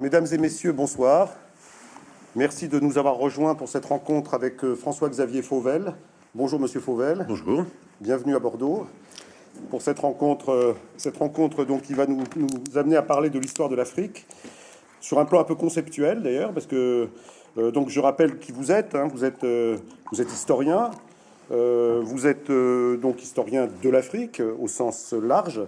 Mesdames et messieurs, bonsoir. Merci de nous avoir rejoints pour cette rencontre avec euh, François-Xavier Fauvel. Bonjour Monsieur Fauvel. Bonjour. Bienvenue à Bordeaux. Pour cette rencontre, euh, cette rencontre donc, qui va nous, nous amener à parler de l'histoire de l'Afrique, sur un plan un peu conceptuel d'ailleurs, parce que euh, donc je rappelle qui vous êtes. hein. vous êtes euh, vous êtes historien. Euh, vous êtes donc historien de l'Afrique au sens large.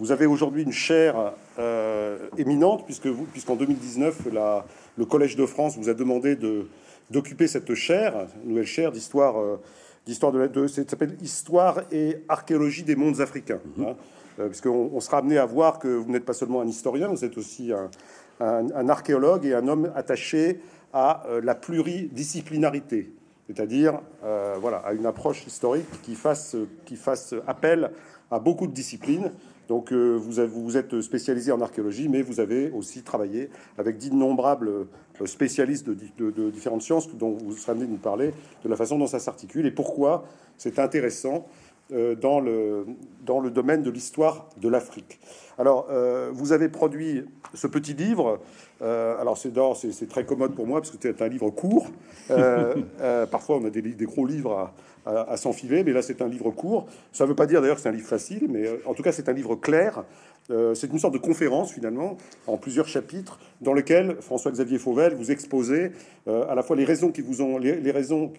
Vous avez aujourd'hui une chaire euh, éminente puisque vous, puisqu'en 2019 la- le Collège de France vous a demandé de d'occuper cette chaire, une nouvelle chaire d'histoire euh, d'histoire de, la- de ça s'appelle Histoire et archéologie des mondes africains. hein. Euh, puisqu'on on sera amené à voir que vous n'êtes pas seulement un historien, vous êtes aussi un, un- un archéologue et un homme attaché à euh, la pluridisciplinarité, c'est-à-dire voilà, à une approche historique qui fasse, qui fasse appel à beaucoup de disciplines. Donc euh, vous, avez- vous êtes spécialisé en archéologie, mais vous avez aussi travaillé avec d'innombrables euh, spécialistes de, di- de- de différentes sciences dont vous serez amené de nous parler de la façon dont ça s'articule et pourquoi c'est intéressant euh, dans, le, dans le domaine de l'histoire de l'Afrique. Alors, euh, vous avez produit ce petit livre. euh, alors, c'est d'or, c'est très commode pour moi parce que c'est un livre court. Parfois, on a des, des gros livres à, s'enfiler, mais là, c'est un livre court. Ça ne veut pas dire d'ailleurs que c'est un livre facile, mais euh, en tout cas, c'est un livre clair. Euh, c'est une sorte de conférence finalement en plusieurs chapitres dans lequel François-Xavier Fauvel vous exposez euh, à la fois les raisons qui vous ont les, raisons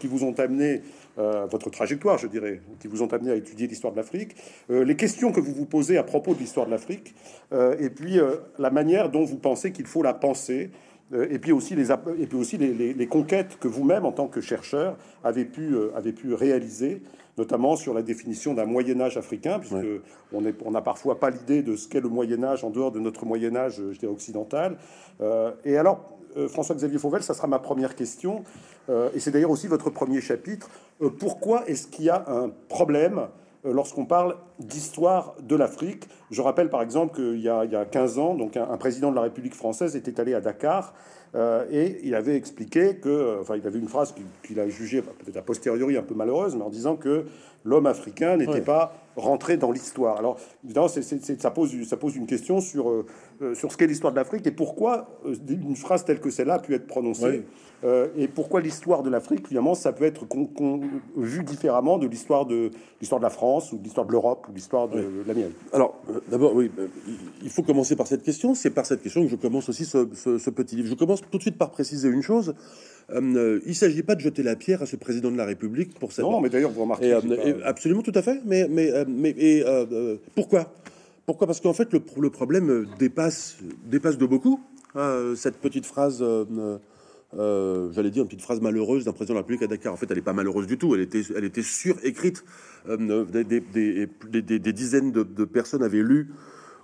qui vous ont amené votre trajectoire, je dirais, qui vous ont amené à étudier l'histoire de l'Afrique, les questions que vous vous posez à propos de l'histoire de l'Afrique, et puis la manière dont vous pensez qu'il faut la penser. Euh, Et puis aussi les et puis aussi les, les- les conquêtes que vous-même en tant que chercheur avez pu euh, avez pu réaliser, notamment sur la définition d'un Moyen Âge africain, puisque Ouais. on est on n'a parfois pas l'idée de ce qu'est le Moyen Âge en dehors de notre Moyen Âge, euh, je dirais occidental. Euh, et alors François-Xavier Fauvel, ça sera ma première question, euh, et c'est d'ailleurs aussi votre premier chapitre. Euh, pourquoi est-ce qu'il y a un problème lorsqu'on parle d'histoire de l'Afrique. Je rappelle par exemple qu'il y, a- il y a 15 ans, donc un, un président de la République française était allé à Dakar euh, et il avait expliqué que, euh, enfin, il avait une phrase qu'il qu'il a jugée peut-être a posteriori un peu malheureuse, mais en disant que l'homme africain n'était Ouais. pas rentré dans l'histoire. Alors, évidemment, ça, pose, ça pose une question sur, euh, euh, sur ce qu'est l'histoire de l'Afrique et pourquoi euh, une phrase telle que celle-là a pu être prononcée. Ouais. Euh, et pourquoi l'histoire de l'Afrique, finalement, ça peut être con- con- vu différemment de l'histoire de l'histoire de la France ou de l'histoire de l'Europe ou de l'histoire de, Ouais. la mienne. Alors, euh, d'abord, oui, il- faut commencer par cette question. C'est par cette question que je commence aussi ce, ce- ce petit livre. Je commence tout de suite par préciser une chose. Euh, il ne s'agit pas de jeter la pierre à ce président de la République pour cette. Non, mais d'ailleurs, vous remarquez. Et, euh, et absolument, tout à fait. Mais, mais, euh, mais et, euh, euh, pourquoi? Pourquoi? Parce qu'en fait, le, pro- le problème euh, dépasse, dépasse de beaucoup euh, cette petite phrase. euh, euh, euh, J'allais dire une petite phrase malheureuse d'un président de la République à Dakar. En fait, elle n'est pas malheureuse du tout. Elle était, elle était surécrite. Euh, des, des, des, des- des- des dizaines de, de personnes avaient lu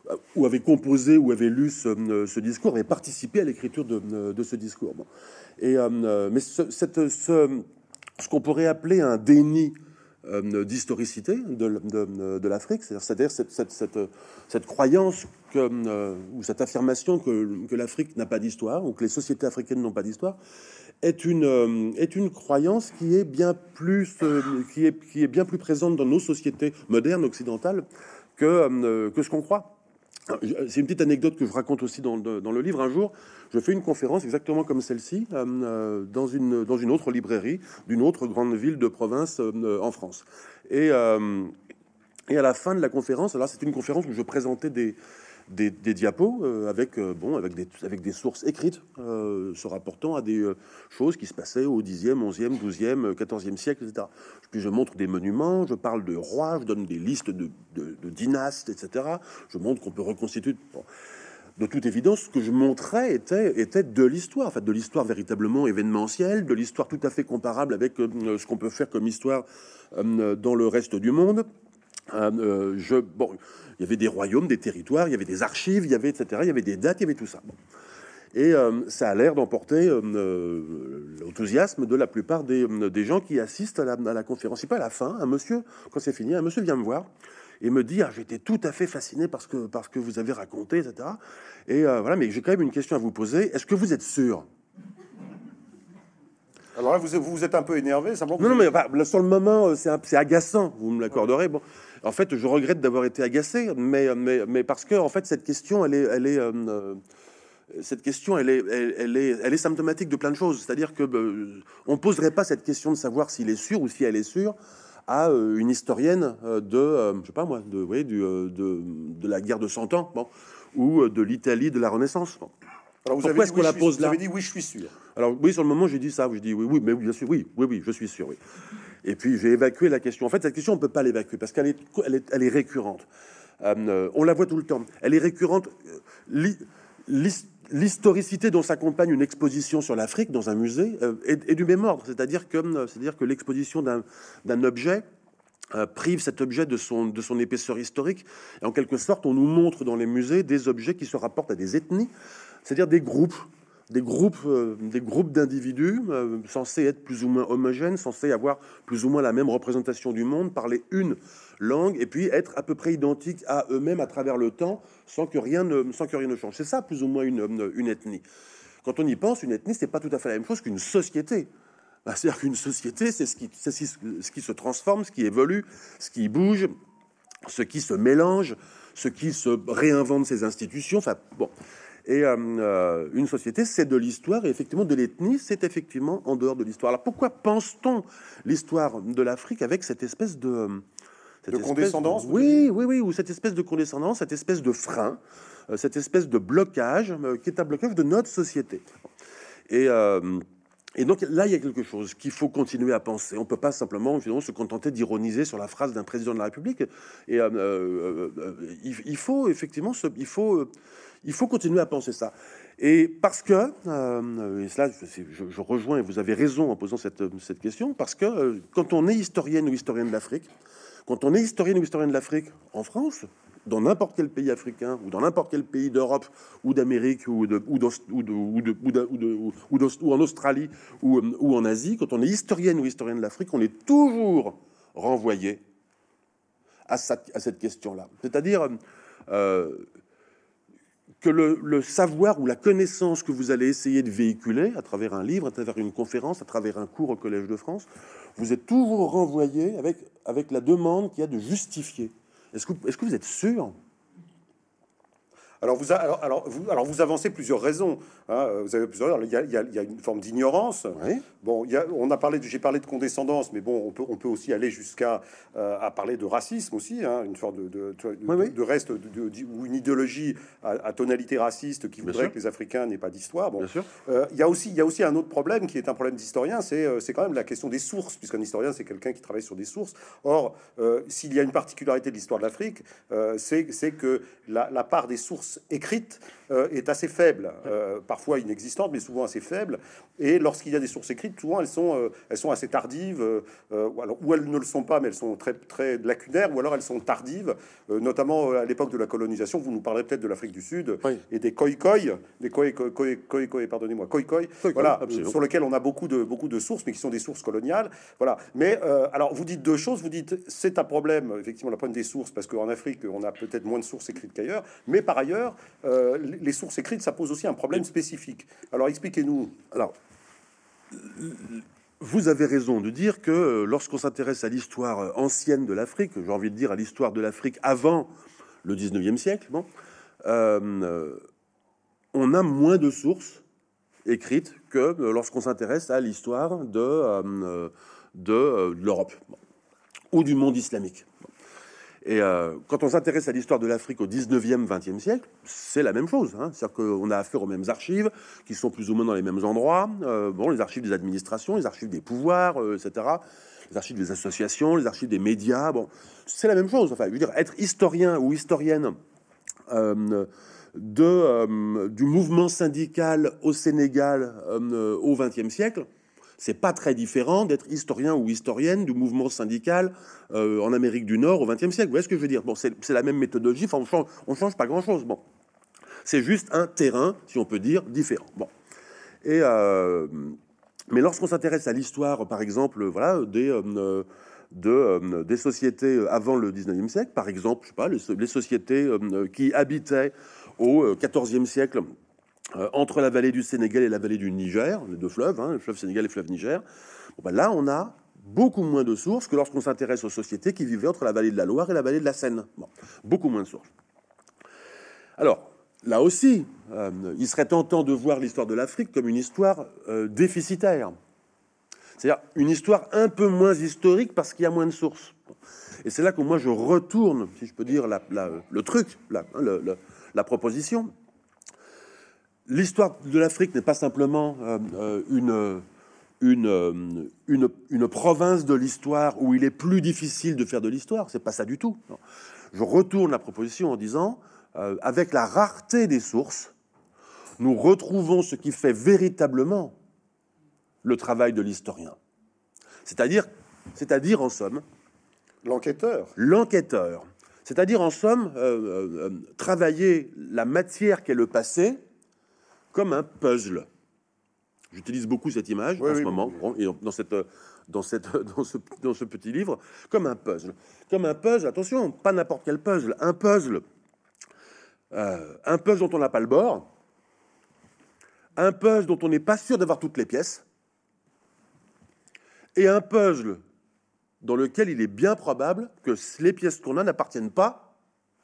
euh, ou avaient composé ou avaient lu ce, euh, ce discours, avaient participé à l'écriture de, euh, de ce discours. Bon. Et, euh, euh, mais ce, cette, ce, ce qu'on pourrait appeler un déni euh, d'historicité de, de, l'Afrique, c'est-à-dire cette, cette, cette, croyance euh, ou cette affirmation que, que l'Afrique n'a pas d'histoire ou que les sociétés africaines n'ont pas d'histoire est une, euh, est une croyance qui est bien plus euh, qui est, qui est bien plus présente dans nos sociétés modernes occidentales que, euh, que ce qu'on croit. C'est une petite anecdote que je raconte aussi dans, le- livre. Un jour, je fais une conférence exactement comme celle-ci euh, euh, dans, une, dans une autre librairie d'une autre grande ville de province euh, en France. Et, euh, et à la fin de la conférence, alors c'est une conférence où je présentais des, des, diapos euh, avec, euh, bon, avec, des, avec des sources écrites euh, se rapportant à des choses qui se passaient au 10e, 11e, 12e, 14e siècle, etc. Puis je montre des monuments, je parle de rois, je donne des listes de, de, dynastes, etc. Je montre qu'on peut reconstituer. De toute évidence, ce que je montrais était, était de l'histoire, de l'histoire véritablement événementielle, de l'histoire tout à fait comparable avec ce qu'on peut faire comme histoire dans le reste du monde. Euh, euh, je, bon, il y avait des royaumes, des territoires, il y avait des archives, il y avait etc. Il y avait des dates, il y avait tout ça. Et euh, ça a l'air d'emporter l'enthousiasme de la plupart des, gens qui assistent à la, à la conférence. Et pas à la fin, un monsieur, quand c'est fini, un monsieur vient me voir et me dit ah, j'étais tout à fait fasciné parce que parce que vous avez raconté, etc. Et voilà, mais j'ai quand même une question à vous poser. Est-ce que vous êtes sûr Alors là, vous, vous êtes un peu énervé, simplement. Non, non, mais enfin, sur le moment, euh, c'est agaçant, vous me l'accorderez. Bon, en fait, je regrette d'avoir été agacé, mais, mais, mais parce que, en fait, cette question, elle est, elle est, euh, euh, cette question, elle est, elle, est, elle est symptomatique de plein de choses. C'est-à-dire que on poserait pas cette question de savoir s'il est sûr ou si elle est sûre à une historienne de, je sais pas moi, de, voyez, du, de, de, la guerre de Cent Ans, bon, ou de l'Italie de la Renaissance. Alors vous avez est-ce qu'on la pose là? Vous avez dit oui, je suis sûr. Alors oui, sur le moment, j'ai dit ça. Je dis oui, oui, mais bien sûr, oui, oui, oui, je suis sûr, oui. Et puis j'ai évacué la question. En fait, cette question, on peut pas l'évacuer parce qu'elle est, récurrente. Euh, on la voit tout le temps. Elle est récurrente. L'historicité dont s'accompagne une exposition sur l'Afrique dans un musée euh, est, du même ordre. C'est-à-dire que, l'exposition d'un objet euh, prive cet objet de son, de son épaisseur historique. Et en quelque sorte, on nous montre dans les musées des objets qui se rapportent à des ethnies, c'est-à-dire des groupes, des groupes, euh, des groupes d'individus euh, censés être plus ou moins homogènes, censés avoir plus ou moins la même représentation du monde, parler une langue et puis être à peu près identiques à eux-mêmes à travers le temps, sans que rien ne, sans que rien ne change. C'est ça plus ou moins une, une ethnie. Quand on y pense, une ethnie, c'est pas tout à fait la même chose qu'une société. Bah, c'est-à-dire qu'une société, c'est ce qui, ce qui se transforme, ce qui évolue, ce qui bouge, ce qui se mélange, ce qui se réinvente ses institutions. Enfin, bon. Et euh, euh, une société, c'est de l'histoire, et effectivement, de l'ethnie, c'est effectivement en dehors de l'histoire. Alors pourquoi pense-t-on l'histoire de l'Afrique avec cette espèce de... Cette condescendance Oui, oui, oui, ou cette espèce de condescendance, cette espèce de frein, euh, cette espèce de blocage, qui est un blocage de notre société. Et... Et donc là, il y a quelque chose qu'il faut continuer à penser. On ne peut pas simplement se contenter d'ironiser sur la phrase d'un président de la République. Et il, faut effectivement, ce, il faut il faut continuer à penser ça. Et parce que, euh, et cela, je, rejoins, vous avez raison en posant cette, question, parce que euh, quand on est historienne ou historienne de l'Afrique, quand on est historienne ou historienne de l'Afrique en France, dans n'importe quel pays africain, ou dans n'importe quel pays d'Europe, ou d'Amérique, ou, de, ou, ou, ou, en Australie, ou, ou en Asie, quand on est historienne ou historienne de l'Afrique, on est toujours renvoyé à, cette question-là. C'est-à-dire, euh, que le, savoir ou la connaissance que vous allez essayer de véhiculer à travers un livre, à travers une conférence, à travers un cours au Collège de France, vous êtes toujours renvoyé avec, avec la demande qu'il y a de justifier. Est-ce que, est que vous êtes sûr alors vous, alors, alors, vous, alors vous avancez plusieurs raisons. Hein, vous avez plusieurs. Il y a, il y a, une forme d'ignorance. Bon, il y a, on a parlé, j'ai parlé de condescendance, mais bon, on peut, on peut aussi aller jusqu'à euh, à parler de racisme aussi, hein, une sorte de, de, de, reste ou une idéologie à, tonalité raciste qui voudrait que les Africains n'aient pas d'histoire. Bon, euh, il y a aussi, il y a aussi un autre problème qui est un problème d'historien, c'est euh, c'est quand même la question des sources, puisqu'un historien c'est quelqu'un qui travaille sur des sources. Or, s'il y a une particularité de l'histoire de l'Afrique, c'est que la, la part des sources écrites est assez faible parfois inexistantes, mais souvent assez faibles. Et lorsqu'il y a des sources écrites, souvent elles sont, euh, elles sont assez tardives, euh, euh, ou, alors, ou elles ne le sont pas, mais elles sont très, très lacunaires, ou alors elles sont tardives, notamment à l'époque de la colonisation. Vous nous parlez peut-être de l'Afrique du Sud et des koi-koi, des koi-koi, pardonnez-moi, koi-koi, voilà, sur lequel on a beaucoup de, beaucoup de sources, mais qui sont des sources coloniales. Voilà. Mais alors, vous dites deux choses. Vous dites c'est un problème, effectivement, la problème des sources, parce qu'en Afrique, on a peut-être moins de sources écrites qu'ailleurs. Mais par ailleurs, les sources écrites, ça pose aussi un problème spécifique. Alors, expliquez-nous. Alors, vous avez raison de dire que euh, lorsqu'on s'intéresse à l'histoire euh, ancienne de l'Afrique, j'ai envie de dire à l'histoire de l'Afrique avant le 19e siècle, bon, euh, on a moins de sources écrites que lorsqu'on s'intéresse à l'histoire de, de, l'Europe ou du monde islamique. Et euh, quand on s'intéresse à l'histoire de l'Afrique au 19e, 20e siècle, c'est la même chose. Hein. C'est-à-dire qu'on a affaire aux mêmes archives, qui sont plus ou moins dans les mêmes endroits. Euh, bon, les archives des administrations, les archives des pouvoirs, euh, etc. Les archives des associations, les archives des médias. Bon, c'est la même chose. Enfin, je veux dire, être historien ou historienne de, du mouvement syndical au Sénégal au 20e siècle, c'est pas très différent d'être historien ou historienne du mouvement syndical euh, en Amérique du Nord au XXe siècle. Vous voyez ce que je veux dire? Bon, c'est la même méthodologie. Enfin, on change, change pas grand-chose. Bon, c'est juste un terrain, si on peut dire, différent. Bon, et euh, mais lorsqu'on s'intéresse à l'histoire, par exemple, voilà, des euh, de, des sociétés avant le 19e siècle, par exemple, je sais pas, les, sociétés qui habitaient au 14e siècle entre la vallée du Sénégal et la vallée du Niger, les deux fleuves, hein, le fleuve Sénégal et le fleuve Niger. Ben là, on a beaucoup moins de sources que lorsqu'on s'intéresse aux sociétés qui vivaient entre la vallée de la Loire et la vallée de la Seine. beaucoup moins de sources. Alors, là aussi, euh, il serait tentant de voir l'histoire de l'Afrique comme une histoire euh, déficitaire. C'est-à-dire une histoire un peu moins historique parce qu'il y a moins de sources. Et c'est là que moi je retourne, si je peux dire, le truc, la, la proposition. L'histoire de l'Afrique n'est pas simplement une, une, une, une, province de l'histoire où il est plus difficile de faire de l'histoire. C'est pas ça du tout. Je retourne la proposition en disant, euh, avec la rareté des sources, nous retrouvons ce qui fait véritablement le travail de l'historien. C'est-à-dire, c'est-à-dire en somme, l'enquêteur. L'enquêteur. C'est-à-dire en somme, euh, euh, travailler la matière qu'est le passé comme un puzzle. J'utilise beaucoup cette image en ce moment, dans, cette, dans, cette, dans, ce, dans ce petit livre, comme un puzzle. Comme un puzzle, attention, pas n'importe quel puzzle, un puzzle. Euh, un puzzle dont on n'a pas le bord, un puzzle dont on n'est pas sûr d'avoir toutes les pièces, et un puzzle dans lequel il est bien probable que les pièces qu'on a n'appartiennent pas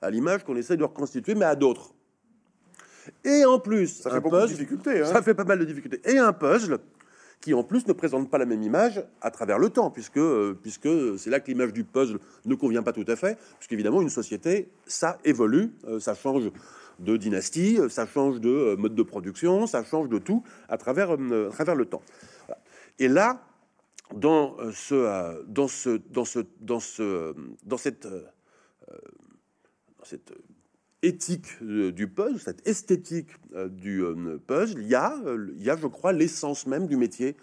à l'image qu'on essaie de reconstituer, mais à d'autres. Et en plus, ça fait beaucoup de difficultés. Hein. Ça fait pas mal de difficultés. Et un puzzle qui en plus ne présente pas la même image à travers le temps, puisque, euh, puisque c'est là que l'image du puzzle ne convient pas tout à fait, puisqu'évidemment une société, ça évolue, euh, ça change de dynastie, ça change de euh, mode de production, ça change de tout à travers, à travers le temps. Et là, dans ce, dans ce, dans ce, dans ce, dans cette, dans cette éthique euh, du puzzle, cette esthétique euh, du euh, puzzle, il y a, il y a je crois, l'essence même du métier,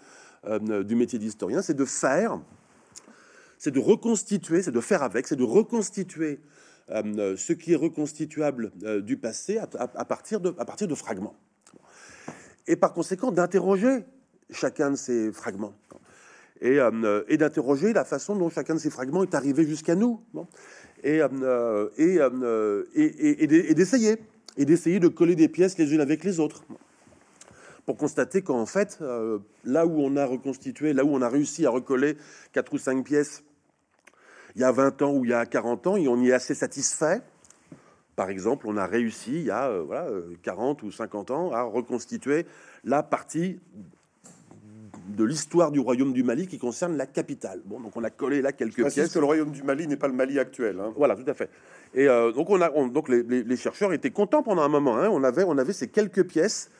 du métier d'historien, c'est de faire, c'est de reconstituer, c'est de faire avec, c'est de reconstituer ce qui est reconstituable du passé à, partir de, à partir de fragments. Et par conséquent, d'interroger chacun de ces fragments. Et, et d'interroger la façon dont chacun de ces fragments est arrivé jusqu'à nous. Euh, euh, euh, et, et, et, d'essayer, et d'essayer de coller des pièces les unes avec les autres, pour constater qu'en fait, là où on a reconstitué, là où on a réussi à recoller quatre ou cinq pièces il y a 20 ans ou il y a 40 ans, et on y est assez satisfait. Par exemple, on a réussi il y a voilà, 40 ou 50 ans à reconstituer la partie de l'histoire du royaume du Mali qui concerne la capitale. Bon, donc on a collé là quelques pièces. que le royaume du Mali n'est pas le Mali actuel. Hein. Voilà, tout à fait. Et euh, donc on a, donc les, chercheurs étaient contents pendant un moment. Hein. On avait, on avait ces quelques pièces.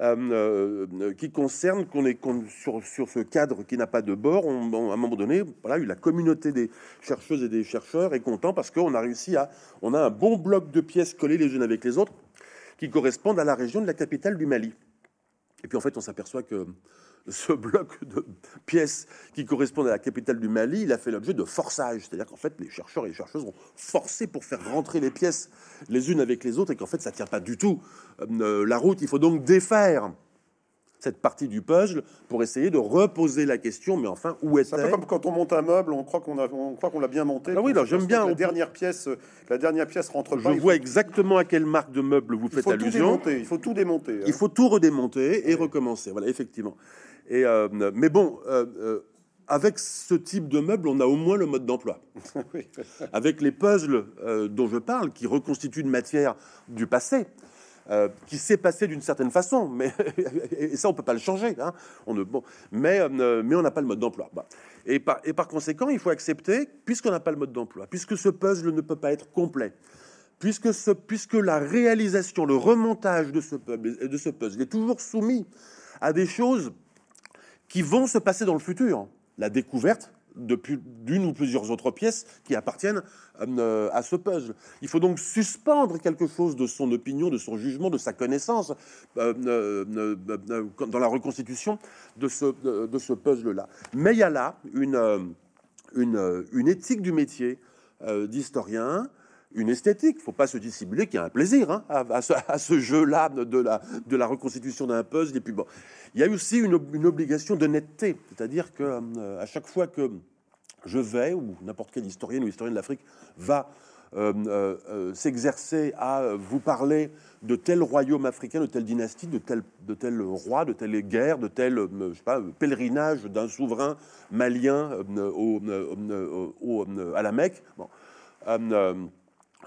Euh, euh, qui concernent qu'on est sur, sur ce cadre qui n'a pas de bord. On, à un moment donné, voilà, la communauté des chercheuses et des chercheurs est content parce qu'on a réussi à, on a un bon bloc de pièces collées les unes avec les autres qui correspondent à la région de la capitale du Mali. Et puis en fait, on s'aperçoit que ce bloc de pièces qui correspondent à la capitale du Mali, il a fait l'objet de forçage. C'est-à-dire qu'en fait, les chercheurs et les chercheuses ont forcé pour faire rentrer les pièces les unes avec les autres et qu'en fait, ça tient pas du tout euh, la route. Il faut donc défaire cette partie du puzzle pour essayer de reposer la question. Mais enfin, où est-elle C'est comme quand on monte un meuble, on croit qu'on a, on croit qu'on l'a bien monté. Ah oui, j'aime bien. La dernière pièce, la dernière pièce rentre pas. Je vois exactement à quelle marque de meuble vous faites allusion. il faut tout démonter. Il faut tout redémonter et recommencer. Voilà, effectivement. Et, euh, mais bon, euh, euh, avec ce type de meuble, on a au moins le mode d'emploi. Avec les puzzles dont je parle, qui reconstituent une matière du passé, qui s'est passé d'une certaine façon, mais et ça on peut pas le changer. Hein. On ne, bon, mais mais on n'a pas le mode d'emploi. Bah. Et, par, et par conséquent, il faut accepter, puisqu'on n'a pas le mode d'emploi, puisque ce puzzle ne peut pas être complet, puisque, ce, puisque la réalisation, le remontage de ce, de ce puzzle est toujours soumis à des choses qui vont se passer dans le futur. La découverte d'une ou plusieurs autres pièces qui appartiennent euh, à ce puzzle. Il faut donc suspendre quelque chose de son opinion, de son jugement, de sa connaissance euh, euh, dans la reconstitution de ce, de ce puzzle-là. Mais il y a là une, une, une éthique du métier d'historien, une esthétique. Il ne faut pas se dissimuler qu'il y a un plaisir hein, à, ce, jeu-là de la, reconstitution d'un puzzle. Et puis bon, il y a aussi une, obligation d'honnêteté, c'est-à-dire que euh, à chaque fois que je vais, ou n'importe quel historien ou historien de l'Afrique va euh, euh, s'exercer à vous parler de tel royaume africain, de telle dynastie, de tel, de roi, de telle guerre, de tel je pèlerinage d'un souverain malien au, à la Mecque.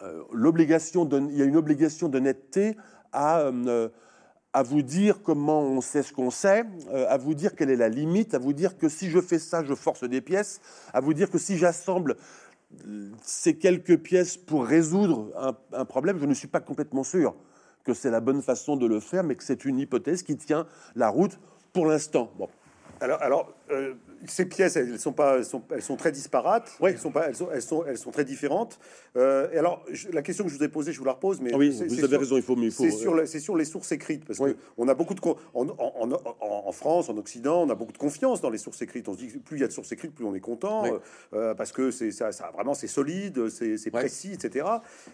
Euh, l'obligation il y a une obligation d'honnêteté à, euh, à vous dire comment on sait ce qu'on sait, euh, à vous dire quelle est la limite, à vous dire que si je fais ça, je force des pièces, à vous dire que si j'assemble ces quelques pièces pour résoudre un, problème, je ne suis pas complètement sûr que c'est la bonne façon de le faire, mais que c'est une hypothèse qui tient la route pour l'instant. Bon. Alors, alors ces pièces, elles sont pas, elles sont, elles sont très disparates. Oui. Elles sont pas, elles sont, elles sont, elles sont très différentes. Euh, et alors, je- la question que je vous ai posée, je vous la repose, mais Ah oui, vous avez sur- raison, il faut, mais il faut. C'est sur, la- c'est sur les sources écrites, parce Oui. que on a beaucoup de en, en, en- en France, en Occident, on a beaucoup de confiance dans les sources écrites. On se dit que plus il y a de sources écrites, plus on est content, Oui. euh, euh, parce que c'est ça, ça, vraiment c'est solide, c'est Ouais. précis, etc.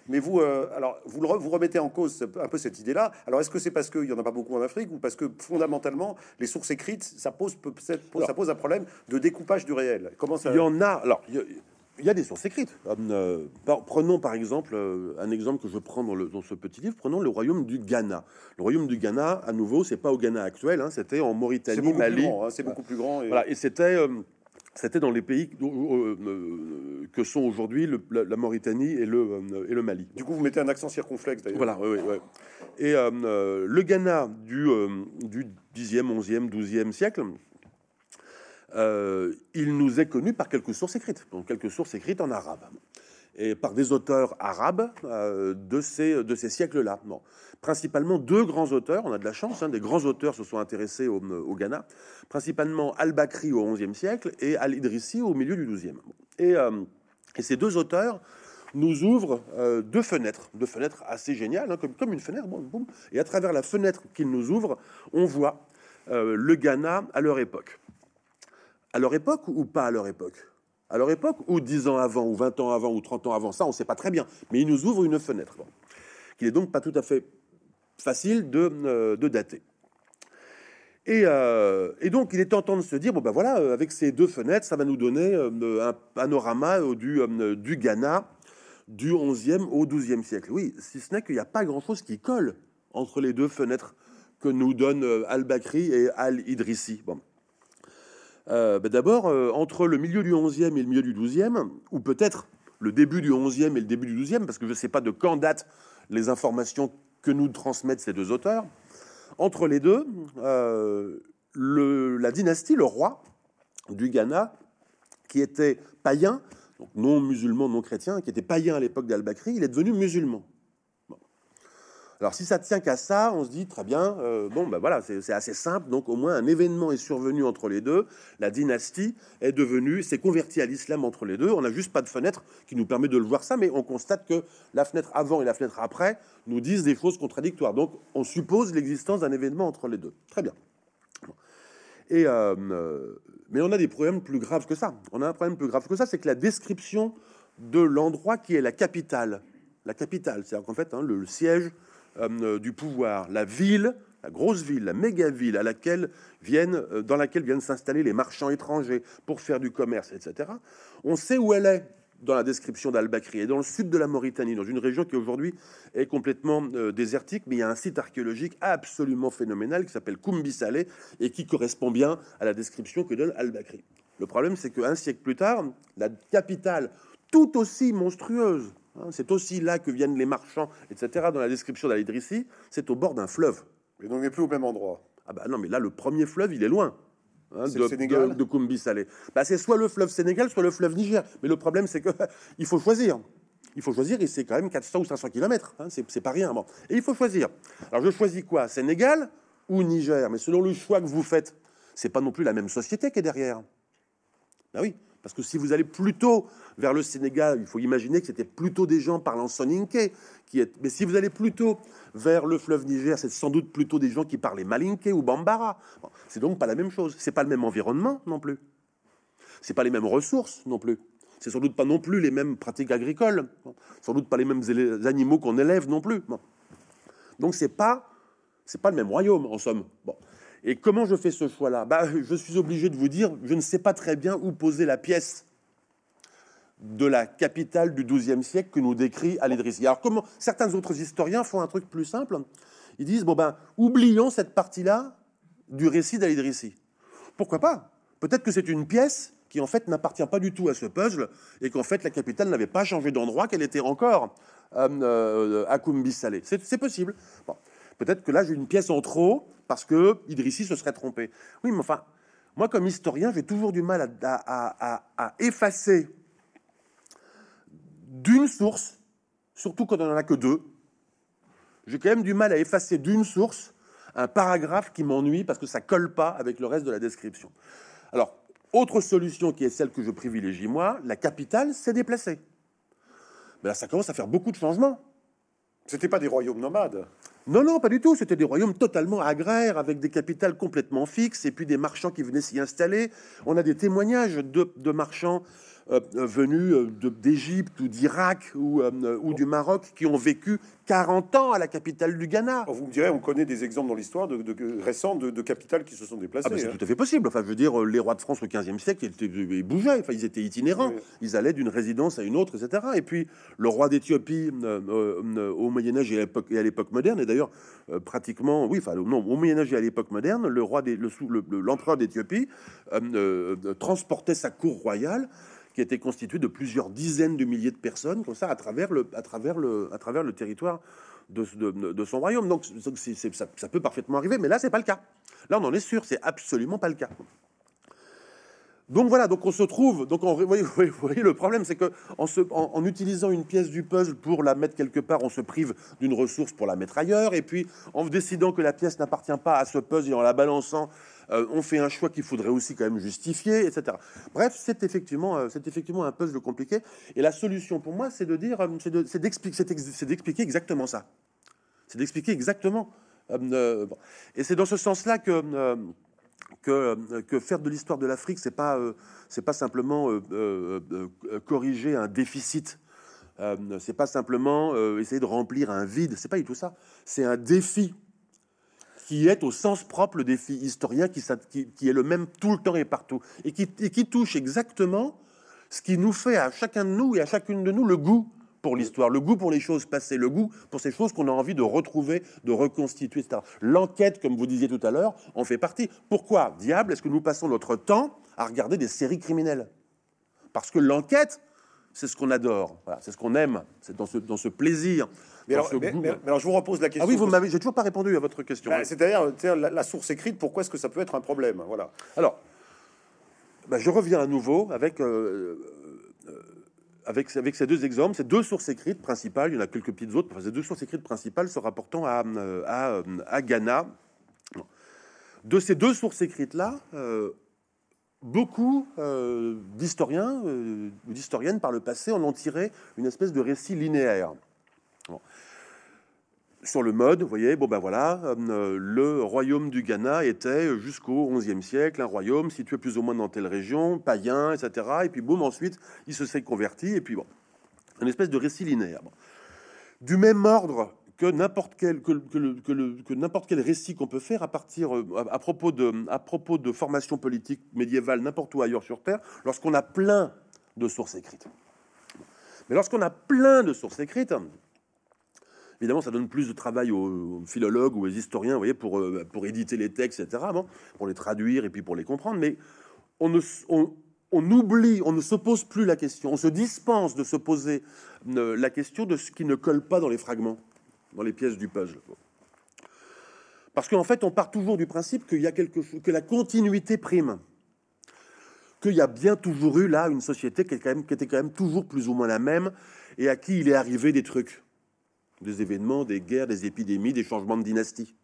Mais vous, euh, alors vous, le vous remettez en cause un peu cette idée-là. Alors est-ce que c'est parce qu'il y en a pas beaucoup en Afrique, ou parce que fondamentalement les sources écrites, ça pose peut- peut-être- ça pose un problème de découpage du réel Comment ça Il y en a. Alors, il y a, des sources écrites. Euh, prenons par exemple euh, un exemple que je prends dans, le- dans ce petit livre. Prenons le royaume du Ghana. Le royaume du Ghana, à nouveau, c'est pas au Ghana actuel. hein, c'était en Mauritanie, beaucoup Mali. plus grand. hein, c'est beaucoup plus grand. et- Voilà, et c'était euh, c'était dans les pays que sont aujourd'hui la, la Mauritanie et le, et le Mali. Du coup, vous mettez un accent circonflexe d'ailleurs. Voilà, oui, oui, oui. Et le Ghana du, du 10e, 11e, 12e siècle, euh, il nous est connu par quelques sources écrites, donc quelques sources écrites en arabe, et par des auteurs arabes euh, de ces, de ces siècles-là. Bon. Principalement deux grands auteurs, on a de la chance, hein, des grands auteurs se sont intéressés au, Ghana, principalement Al-Bakri au 11e siècle et Al-Idrissi au milieu du 12e. Et, euh, et ces deux auteurs nous ouvrent deux fenêtres, deux fenêtres assez géniales, hein, comme, comme une fenêtre, boum, et à travers la fenêtre qu'ils nous ouvrent, on voit le Ghana à leur époque. À leur époque ou pas à leur époque? À leur époque ou 10 ans avant, ou 20 ans avant, ou 30 ans avant, ça on ne sait pas très bien, mais ils nous ouvrent une fenêtre, bon, qu'il n'est donc pas tout à fait facile de, euh, de dater. Et, euh, et donc, il est tentant de se dire, bon ben voilà, euh, avec ces deux fenêtres, ça va nous donner un panorama du, du Ghana du 11e au 12e siècle. Oui, si ce n'est qu'il n'y a pas grand-chose qui colle entre les deux fenêtres que nous donne euh, Al-Bakri et Al-Idrissi. Bon. Euh, ben D'abord, euh, entre le milieu du 11e et le milieu du 12e, ou peut-être le début du 11e et le début du 12e, parce que je ne sais pas de quand datent les informations que nous transmettent ces deux auteurs, entre les deux, euh, la dynastie, le roi du Ghana, qui était païen, donc non musulman, non chrétien, qui était païen à l'époque d'Al-Bakri, il est devenu musulman. Alors si ça tient qu'à ça, on se dit très bien, euh, bon ben voilà, c'est assez simple, donc au moins un événement est survenu entre les deux, la dynastie est devenue, s'est convertie à l'islam entre les deux, on n'a juste pas de fenêtre qui nous permet de le voir ça, mais on constate que la fenêtre avant et la fenêtre après nous disent des choses contradictoires, donc on suppose l'existence d'un événement entre les deux. Très bien. Et, euh, euh, mais on a des problèmes plus graves que ça. On a un problème plus grave que ça, c'est que la description de l'endroit qui est la capitale, la capitale, c'est-à-dire qu'en fait, hein, le siège euh, du pouvoir, la ville, la grosse ville, la méga ville à laquelle viennent, euh, dans laquelle viennent s'installer les marchands étrangers pour faire du commerce, etc. On sait où elle est dans la description d'Al-Bakri, et dans le sud de la Mauritanie, dans une région qui aujourd'hui est complètement euh, désertique, mais il y a un site archéologique absolument phénoménal qui s'appelle Koumbi Saleh et qui correspond bien à la description que donne Al-Bakri. Le problème, c'est qu'un siècle plus tard, la capitale, tout aussi monstrueuse, c'est aussi là que viennent les marchands, etc., dans la description d'Al-Idrissi, c'est au bord d'un fleuve. Mais donc, on n'est plus au même endroit. Ah bah non, mais là, le premier fleuve, il est loin. hein, C'est de, de, de Koumbi Saleh. Bah, c'est soit le fleuve Sénégal, soit le fleuve Niger. Mais le problème, c'est que il faut choisir. Il faut choisir, et c'est quand même 400 ou 500 km. Hein, c'est pas rien. Bon. Et il faut choisir. Alors, je choisis quoi? Sénégal ou Niger? Mais selon le choix que vous faites, c'est pas non plus la même société qui est derrière. Ben oui, parce que si vous allez plutôt vers le Sénégal, il faut imaginer que c'était plutôt des gens parlant soninké. Qui est... Mais si vous allez plutôt vers le fleuve Niger, c'est sans doute plutôt des gens qui parlaient malinké ou bambara. Bon, c'est donc pas la même chose. C'est pas le même environnement non plus. C'est pas les mêmes ressources non plus. C'est sans doute pas non plus les mêmes pratiques agricoles. Bon, sans doute pas les mêmes animaux qu'on élève non plus. Bon. Donc c'est pas c'est pas le même royaume en somme. Et comment je fais ce choix-là bah, Je suis obligé de vous dire, je ne sais pas très bien où poser la pièce de la capitale du XIIe siècle que nous décrit Al-Idrissi. Alors comment certains autres historiens font un truc plus simple Ils disent bon ben oublions cette partie-là du récit d'Al-Idrissi. Pourquoi pas Peut-être que c'est une pièce qui en fait n'appartient pas du tout à ce puzzle et qu'en fait la capitale n'avait pas changé d'endroit, qu'elle était encore euh, euh, à Koumbi Saleh. C'est c'est possible. Bon. Peut-être que là, j'ai une pièce en trop parce que Idrissi se serait trompé. Oui, mais enfin, moi, comme historien, j'ai toujours du mal à, effacer d'une source, surtout quand on n'en a que deux, j'ai quand même du mal à effacer d'une source un paragraphe qui m'ennuie parce que ça colle pas avec le reste de la description. Alors, autre solution qui est celle que je privilégie moi, la capitale s'est déplacée. Mais là, ça commence à faire beaucoup de changements. C'était pas des royaumes nomades. Non, non, pas du tout. C'était des royaumes totalement agraires, avec des capitales complètement fixes, et puis des marchands qui venaient s'y installer. On a des témoignages de marchands euh, euh, venus euh, d'Égypte ou d'Irak ou, ou du Maroc qui ont vécu 40 ans à la capitale du Ghana. Vous me direz, on connaît des exemples dans l'histoire de, de, récents de, capitales qui se sont déplacées. Ah, c'est hein. tout à fait possible. Enfin, je veux dire, les rois de France au XVe siècle, ils, bougeaient. Enfin, ils étaient itinérants. Ils allaient d'une résidence à une autre, etc. Et puis, le roi d'Éthiopie au Moyen Âge et à l'époque moderne, et d'ailleurs pratiquement, oui, enfin, non, au Moyen Âge et à l'époque moderne, le roi, des, l'empereur d'Éthiopie transportait sa cour royale qui était constitué de plusieurs dizaines de milliers de personnes, comme ça, à travers le, à travers le, à travers le territoire de, de, son royaume. Donc, ça, ça, peut parfaitement arriver, mais là, c'est pas le cas. Là, on en est sûr, c'est absolument pas le cas. Donc voilà, donc on se trouve, donc on, vous, voyez, vous le problème, c'est que en, en, utilisant une pièce du puzzle pour la mettre quelque part, on se prive d'une ressource pour la mettre ailleurs, et puis en décidant que la pièce n'appartient pas à ce puzzle et en la balançant euh, on fait un choix qu'il faudrait aussi quand même justifier, etc. Bref, c'est effectivement, euh, c'est effectivement un puzzle compliqué. Et la solution pour moi, c'est de dire, euh, c'est d'expliquer exactement ça. C'est d'expliquer exactement. Et c'est dans ce sens-là que, que, faire de l'histoire de l'Afrique, c'est pas, c'est pas simplement corriger un déficit. c'est pas simplement essayer de remplir un vide. C'est pas du tout ça. C'est un défi qui est au sens propre le défi historien, qui, qui, est le même tout le temps et partout, et qui, qui touche exactement ce qui nous fait à chacun de nous et à chacune de nous le goût pour l'histoire, le goût pour les choses passées, le goût pour ces choses qu'on a envie de retrouver, de reconstituer, etc. L'enquête, comme vous disiez tout à l'heure, en fait partie. Pourquoi, diable, est-ce que nous passons notre temps à regarder des séries criminelles? Parce que l'enquête, c'est ce qu'on adore, c'est ce qu'on aime, c'est dans ce, dans ce plaisir mais alors, je vous repose la question. Ah oui, vous m'avez, j'ai toujours pas répondu à votre question. Bah, c'est-à-dire, la, source écrite, pourquoi est-ce que ça peut être un problème? Voilà. Alors, bah, je reviens à nouveau avec, euh, euh, avec, ces deux exemples, ces deux sources écrites principales. Il y en a quelques petites autres. Ces deux sources écrites principales se rapportant à, euh, à Ghana. De ces deux sources écrites-là, beaucoup d'historiens ou d'historiennes par le passé en ont tiré une espèce de récit linéaire sur le mode, vous voyez, bon ben voilà, euh, le royaume du Ghana était jusqu'au XIe siècle un royaume situé plus ou moins dans telle région, païen, etc. Et puis boum, ensuite, il se s'est converti, et puis bon, une espèce de récit linéaire. Du même ordre que n'importe quel, que, que, n'importe quel récit qu'on peut faire à partir euh, à, propos de, à propos de formation politique médiévale n'importe où ailleurs sur Terre, lorsqu'on a plein de sources écrites. Mais lorsqu'on a plein de sources écrites, Évidemment, ça donne plus de travail aux, philologues ou aux historiens, vous voyez, pour, euh, pour éditer les textes, etc., bon, pour les traduire et puis pour les comprendre. Mais on, ne, oublie, on ne se pose plus la question, on se dispense de se poser euh, la question de ce qui ne colle pas dans les fragments, dans les pièces du puzzle. Parce qu'en fait, on part toujours du principe qu'il y a quelque chose, que la continuité prime, qu'il y a bien toujours eu là une société qui était quand même toujours plus ou moins la même et à qui il est arrivé des trucs des événements, des guerres, des épidémies, des changements de dynastie.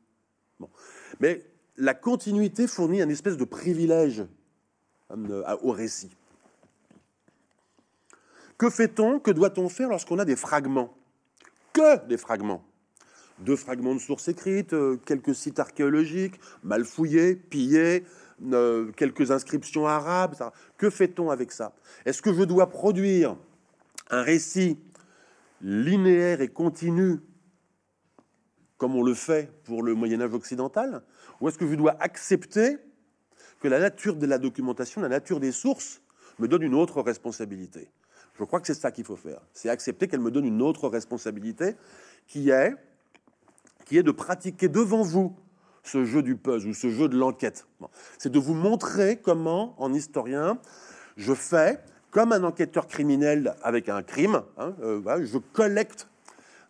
Mais la continuité fournit un espèce de privilège euh, au récit. Que fait-on Que doit-on faire lorsqu'on a des fragments? Que des fragments? Deux fragments de sources écrites, euh, quelques sites archéologiques, mal fouillés, pillés, euh, quelques inscriptions arabes. Que fait-on avec ça? Est-ce que je dois produire un récit linéaire et continu, comme on le fait pour le Moyen Âge occidental, ou est-ce que je dois accepter que la nature de la documentation, la nature des sources, me donne une autre responsabilité? Je crois que c'est ça qu'il faut faire. C'est accepter qu'elle me donne une autre responsabilité, qui est, qui est de pratiquer devant vous ce jeu du puzzle ou ce jeu de l'enquête. C'est de vous montrer comment, en historien, je fais comme un enquêteur criminel avec un crime, hein, euh, je collecte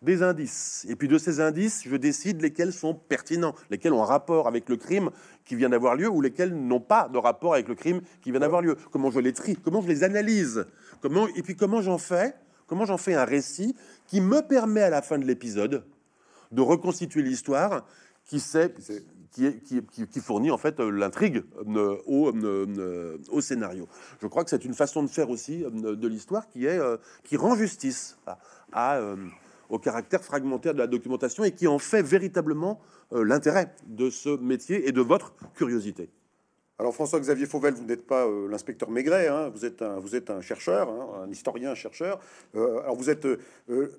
des indices. Et puis de ces indices, je décide lesquels sont pertinents, lesquels ont un rapport avec le crime qui vient d'avoir lieu ou lesquels n'ont pas de rapport avec le crime qui vient d'avoir lieu. Comment je les trie, comment je les analyse, comment et puis comment j'en fais, comment j'en fais un récit qui me permet à la fin de l'épisode de reconstituer l'histoire qui sait qui, fournit en fait l'intrigue euh, au, euh, au, scénario. Je crois que c'est une façon de faire aussi euh, de l'histoire qui qui rend justice au caractère fragmentaire de la documentation et qui en fait véritablement l'intérêt de ce métier et de votre curiosité. Alors François-Xavier Fauvel, vous n'êtes pas euh, l'inspecteur Maigret, hein, vous, êtes un, vous êtes un chercheur, hein, un historien, chercheur. Euh, alors vous êtes, euh,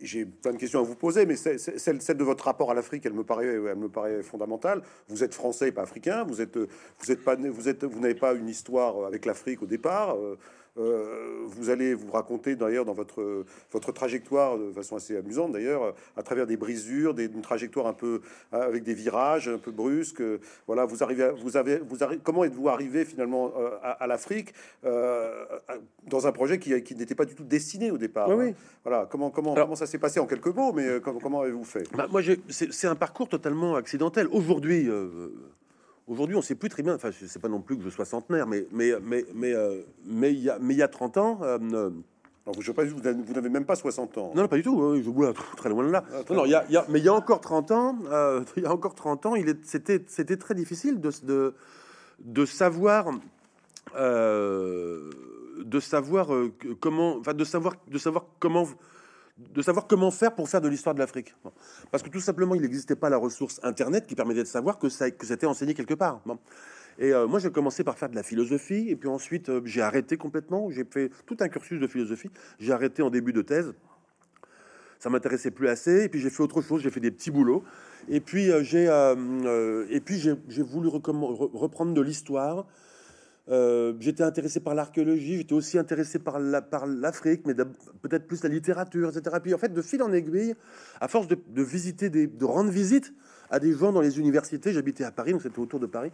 j'ai plein de questions à vous poser, mais celle, celle de votre rapport à l'Afrique, elle me paraît, elle me fondamentale. Vous êtes français, pas africain. Vous êtes, vous êtes pas, vous êtes, vous n'avez pas une histoire avec l'Afrique au départ. Euh, vous allez vous raconter d'ailleurs dans votre, votre trajectoire de façon assez amusante d'ailleurs, à travers des brisures, des, une trajectoire un peu avec des virages un peu brusques. Voilà, vous arrivez, vous avez, vous arrivez, comment êtes-vous arrivé finalement euh, à, l'Afrique euh, dans un projet qui, qui n'était pas du tout destiné au départ oui, hein. Voilà, comment, comment, comment ça s'est passé en quelques mots, mais comment, comment avez-vous fait? Bah, Moi, c'est un parcours totalement accidentel. Aujourd'hui, Aujourd'hui, on ne sait plus très bien. Enfin, je ne sais pas non plus que je sois centenaire, mais mais mais mais euh, mais il y a mais il y a 30 ans. Euh, alors, je sais pas, vous n'avez même pas 60 ans. Non, pas du tout. je bois très loin de là. Ah, non, il y a, y a, mais il y a encore 30 ans, euh, il y a encore 30 ans, il c'était c'était très difficile de de, de savoir euh, de savoir comment, enfin de savoir de savoir comment de savoir comment faire pour faire de l'histoire de l'Afrique. Parce que tout simplement, il n'existait pas la ressource Internet qui permettait de savoir que ça que c'était enseigné quelque part. Et euh, moi, j'ai commencé par faire de la philosophie, et puis ensuite, euh, j'ai arrêté complètement. J'ai fait tout un cursus de philosophie. J'ai arrêté en début de thèse. Ça m'intéressait plus assez, et puis j'ai fait autre chose. J'ai fait des petits boulots, et puis euh, j'ai et puis j'ai voulu reprendre de l'histoire euh, j'étais intéressé par l'archéologie, j'étais aussi intéressé par la, par l'Afrique, mais peut-être plus la littérature, etc. Puis en fait, de fil en aiguille, à force de, visiter, des, de rendre visite à des gens dans les universités, j'habitais à Paris, donc c'était autour de Paris,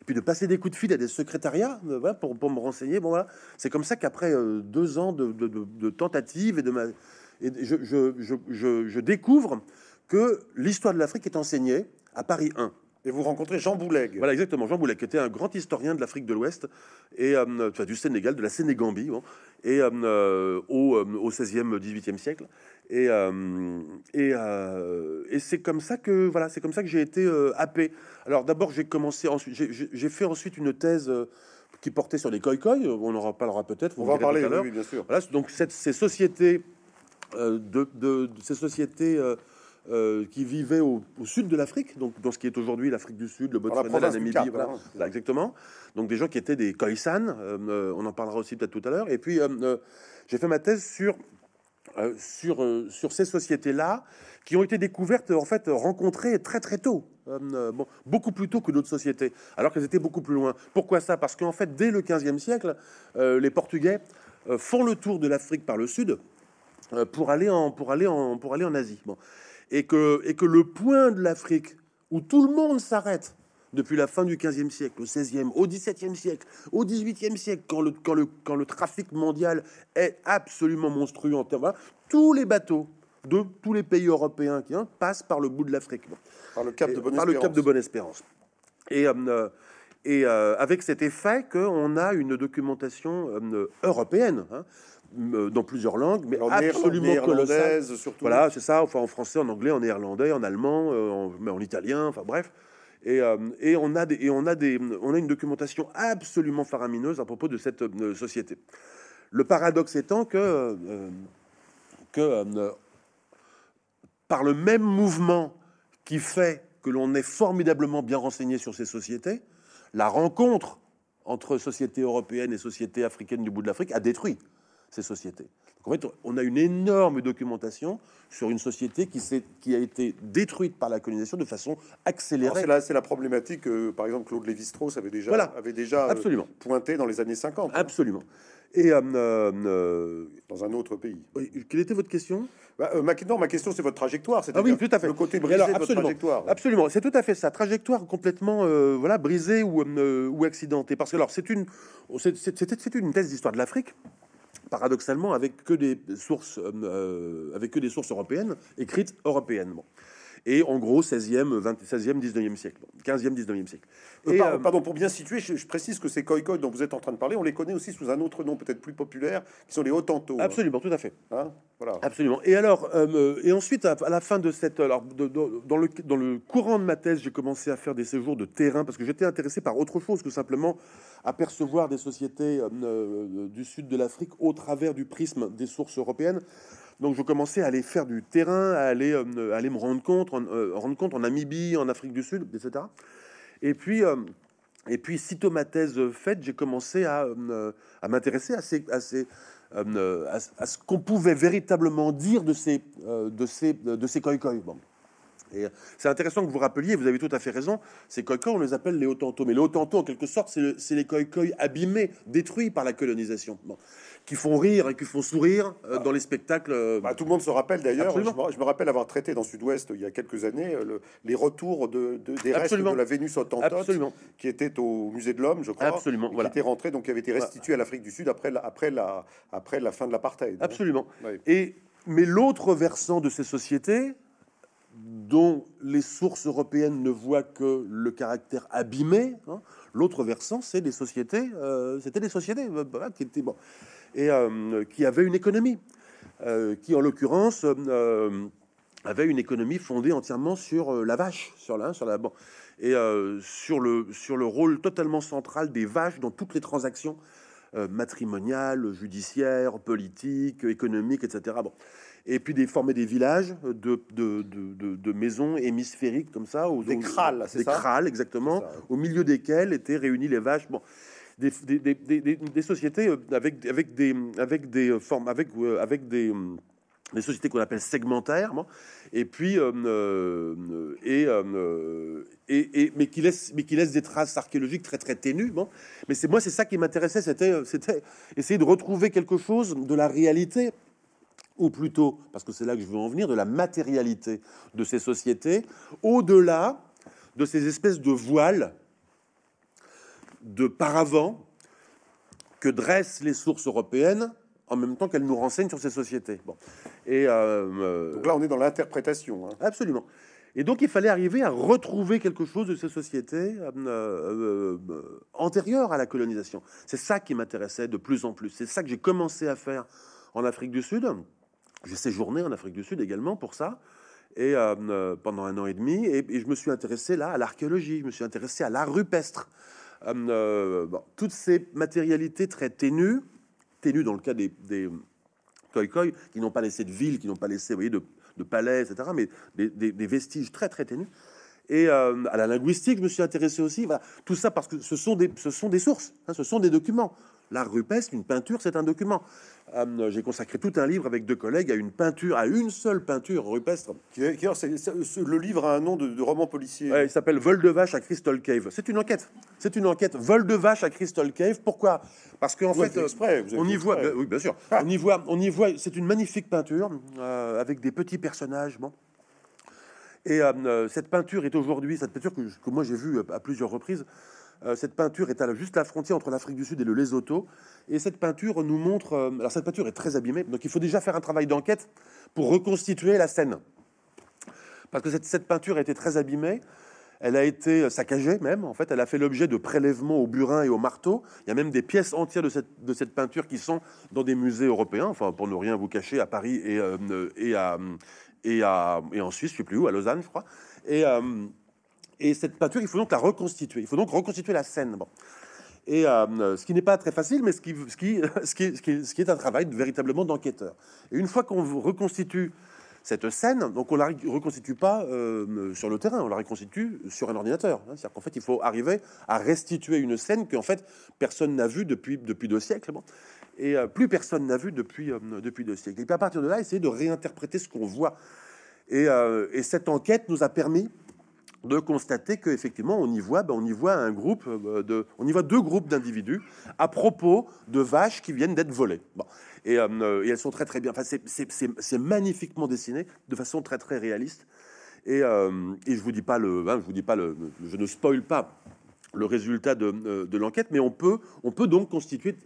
et puis de passer des coups de fil à des secrétariats euh, pour, me renseigner. Bon voilà, c'est comme ça qu'après euh, deux ans de, tentatives et de ma, je, je découvre que l'histoire de l'Afrique est enseignée à Paris 1. Et vous rencontrez Jean Bouleg. Voilà, exactement. Jean Bouleg, qui était un grand historien de l'Afrique de l'Ouest, et euh, du Sénégal, de la Sénégambie, et euh, euh, au, au 16e, 18e siècle. Et, et, et c'est comme ça que voilà, c'est comme ça que j'ai été happé. Alors d'abord, j'ai commencé, ensuite, j'ai fait ensuite une thèse qui portait sur les koi On en reparlera peut-être. On va en parler, oui, bien sûr. Voilà, donc cette, ces sociétés de, de, de, ces sociétés euh, qui vivaient au, sud de l'Afrique, donc dans ce qui est aujourd'hui l'Afrique du Sud, le Botswana, la Namibie, voilà, exactement. Donc des gens qui étaient des Khoisan, euh, euh, on en parlera aussi peut-être tout à l'heure. Et puis j'ai fait ma thèse sur sur sur ces sociétés-là qui ont été découvertes en fait rencontrées très très tôt, bon, beaucoup plus tôt que d'autres sociétés, alors qu'elles étaient beaucoup plus loin. Pourquoi ça? Parce qu'en fait dès le 15e siècle, les Portugais font le tour de l'Afrique par le sud pour aller en pour aller en pour aller en Asie. Bon et que, et que le point de l'Afrique où tout le monde s'arrête depuis la fin du 15e siècle, au 16e, au 17e siècle, au 18e siècle, quand le, quand le, quand le trafic mondial est absolument monstrueux en termes, tous les bateaux de tous les pays européens qui hein, passent par le bout de l'Afrique. Par le cap de Bonne-Espérance. Le cap de Bonne-Espérance. Et, euh, et euh, avec cet effet qu'on a une documentation euh, européenne. Hein, euh, dans plusieurs langues, mais absolument colossale. Surtout. Voilà, c'est ça. Enfin, en français, en anglais, en néerlandais, en allemand, euh, en, mais en italien. Enfin, bref. Et, euh, et, on a des, et on a des, on a une documentation absolument faramineuse à propos de cette société. Le paradoxe étant que, que par le même mouvement qui fait que l'on est formidablement bien renseigné sur ces sociétés, la rencontre entre sociétés européennes et sociétés africaines du bout de l'Afrique a détruit ces sociétés. en fait, on a une énorme documentation sur une société qui, qui a été détruite par la colonisation de façon accélérée. C'est la, la, problématique que, par exemple, Claude Lévi-Strauss avait déjà, avait déjà euh, Absolument. pointé dans les années 50. Hein. Absolument. Et euh, euh, dans un autre pays. Quelle était votre question? Bah, ma, Non, ma question, c'est votre trajectoire. Ah oui, tout à fait. Le côté brisé de votre trajectoire. Absolument, c'est tout à fait ça. Trajectoire complètement voilà, brisée ou, ou accidentée. Parce que alors, c'est une, c'est une thèse d'histoire de l'Afrique paradoxalement avec que des sources, avec que des sources européennes écrites européennement et en gros 16e, 20, 16e, 19e siècle, 15e, 19e siècle. Et, euh, pardon, pour bien situer, je, précise que ces Khoikhoi dont vous êtes en train de parler, on les connaît aussi sous un autre nom peut-être plus populaire, qui sont les Hotanto. Absolument, tout à fait. Hein voilà. Absolument. Et alors, euh, et ensuite, à, la fin de cette, alors, dans, le, dans le courant de ma thèse, j'ai commencé à faire des séjours de terrain parce que j'étais intéressé par autre chose que simplement apercevoir des sociétés euh, du sud de l'Afrique au travers du prisme des sources européennes. Donc je commençais à aller faire du terrain, à aller, euh, aller me rendre compte, en, euh, rendre compte en Namibie, en Afrique du Sud, etc. Et puis, euh, et puis sitôt ma thèse faite, j'ai commencé à, à m'intéresser à, à, à, ce qu'on pouvait véritablement dire de ces, de ces, de ces bon. Et c'est intéressant que vous rappeliez, vous avez tout à fait raison, ces Khoikhoi, on les appelle les Hotanto. Mais les Hotanto, en quelque sorte, c'est les Khoikhoi abîmés, détruits par la colonisation. Qui font rire et qui font sourire euh, dans les spectacles. Euh, bah, tout le monde se rappelle d'ailleurs, je, me rappelle avoir traité dans Sud-Ouest il y a quelques années euh, les retours de, des restes de la Vénus Hottentote qui était au musée de l'homme, je crois, Absolument, qui était rentré, donc qui avait été restitué à l'Afrique du Sud après la, après la, après la fin de l'apartheid. Absolument. Et, mais l'autre versant de ces sociétés, dont les sources européennes ne voient que le caractère abîmé, hein, l'autre versant, c'est des sociétés, c'était des sociétés qui étaient bon et euh, qui avait une économie, euh, qui en l'occurrence euh, avait une économie fondée entièrement sur la vache, sur la, sur la bon, et sur le sur le rôle totalement central des vaches dans toutes les transactions matrimoniales, judiciaires, politiques, économiques, etc. Bon. Et puis des former des villages de, de, de, de maisons hémisphériques comme ça, aux, des crâles, c'est ça? Des crâles, exactement, au milieu desquels étaient réunies les vaches. Bon, des, sociétés euh, avec, avec des, avec des euh, formes, avec, euh, avec des, des sociétés qu'on appelle segmentaires, et puis et, et, mais qui laissent mais qui laissent des traces archéologiques très très ténues. Bon. Mais c'est moi c'est ça qui m'intéressait, c'était c'était essayer de retrouver quelque chose de la réalité ou plutôt, parce que c'est là que je veux en venir, de la matérialité de ces sociétés, au-delà de ces espèces de voiles de paravent que dressent les sources européennes en même temps qu'elles nous renseignent sur ces sociétés. Bon. Et euh, euh, donc là, on est dans l'interprétation. Hein. Absolument. Et donc, il fallait arriver à retrouver quelque chose de ces sociétés euh, antérieures à la colonisation. C'est ça qui m'intéressait de plus en plus. C'est ça que j'ai commencé à faire en Afrique du Sud. J'ai séjourné en Afrique du Sud également pour ça. Et pendant un an et demi, et, et je me suis intéressé là à l'archéologie, je me suis intéressé à l'art rupestre, euh, euh, toutes ces matérialités très ténues, ténues dans le cas des, des qui n'ont pas laissé de ville, qui n'ont pas laissé voyez, de, palais, etc., mais des, vestiges très très ténus. Et euh, à la linguistique, je me suis intéressé aussi. tout ça parce que ce sont des, ce sont des sources, hein, ce sont des documents. L'art rupestre, une peinture, c'est un document. Euh, j'ai consacré tout un livre avec deux collègues à une peinture, à une seule peinture rupestre. le livre a un nom de, roman policier. il s'appelle Vol de vache à Crystal Cave. C'est une enquête. C'est une enquête. Vol de vache à Crystal Cave. Pourquoi? Parce qu'en fait, on y voit. oui, bien sûr. on y voit. On y voit. C'est une magnifique peinture euh, avec des petits personnages. Bon. Et euh, cette peinture est aujourd'hui, cette peinture que, que moi j'ai vue à plusieurs reprises, euh, cette peinture est à juste la frontière entre l'Afrique du Sud et le Lesotho. Et cette peinture nous montre. Euh, alors, cette peinture est très abîmée, donc il faut déjà faire un travail d'enquête pour reconstituer la scène. Parce que cette, peinture a été très abîmée. Elle a été saccagée même, en fait, elle a fait l'objet de prélèvements au burin et au marteau. Il y a même des pièces entières de cette, peinture qui sont dans des musées européens, enfin, pour ne rien vous cacher, à Paris et, euh, à, et, à, et en Suisse, je ne sais plus où, à Lausanne, je crois. Et cette peinture, il faut donc la reconstituer. Il faut donc reconstituer la scène. Bon. Et euh, ce qui n'est pas très facile, mais ce qui, ce qui, ce qui, ce qui, est, un travail véritablement d'enquêteur. Et une fois qu'on reconstitue cette scène, donc on la reconstitue pas euh, sur le terrain, on la reconstitue sur un ordinateur. Hein. C'est-à-dire qu'en fait, il faut arriver à restituer une scène qu'en fait personne n'a vue depuis, depuis deux siècles. Bon. Et euh, plus personne n'a vu depuis, depuis deux siècles. Et puis à partir de là, essayer de réinterpréter ce qu'on voit. Et, et cette enquête nous a permis de constater qu'effectivement, on y voit, ben, on y voit un groupe euh, de, on y voit deux groupes d'individus à propos de vaches qui viennent d'être volées. Bon. Et, euh, et, elles sont très très bien. Enfin, c'est magnifiquement dessiné, de façon très très réaliste. Et, euh, et je vous dis pas le, hein, je vous dis pas le, je ne spoil pas le résultat de, de l'enquête, mais on peut, on peut donc constituer,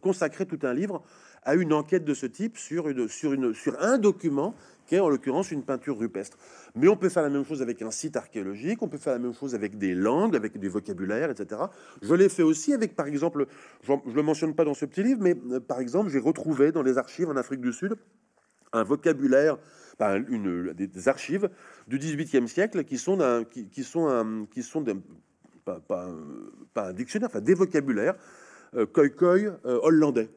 consacrer tout un livre à une enquête de ce type sur, une, sur, une, sur un document qui est en l'occurrence une peinture rupestre. Mais on peut faire la même chose avec un site archéologique, on peut faire la même chose avec des langues, avec du vocabulaire, etc. Je l'ai fait aussi avec, par exemple, je ne le mentionne pas dans ce petit livre, mais euh, par exemple, j'ai retrouvé dans les archives en Afrique du Sud un vocabulaire, une, des, archives du XVIIIe siècle qui sont, un, qui, sont, un, qui sont pas, pas, un dictionnaire, enfin des vocabulaires, euh, koi euh, hollandais.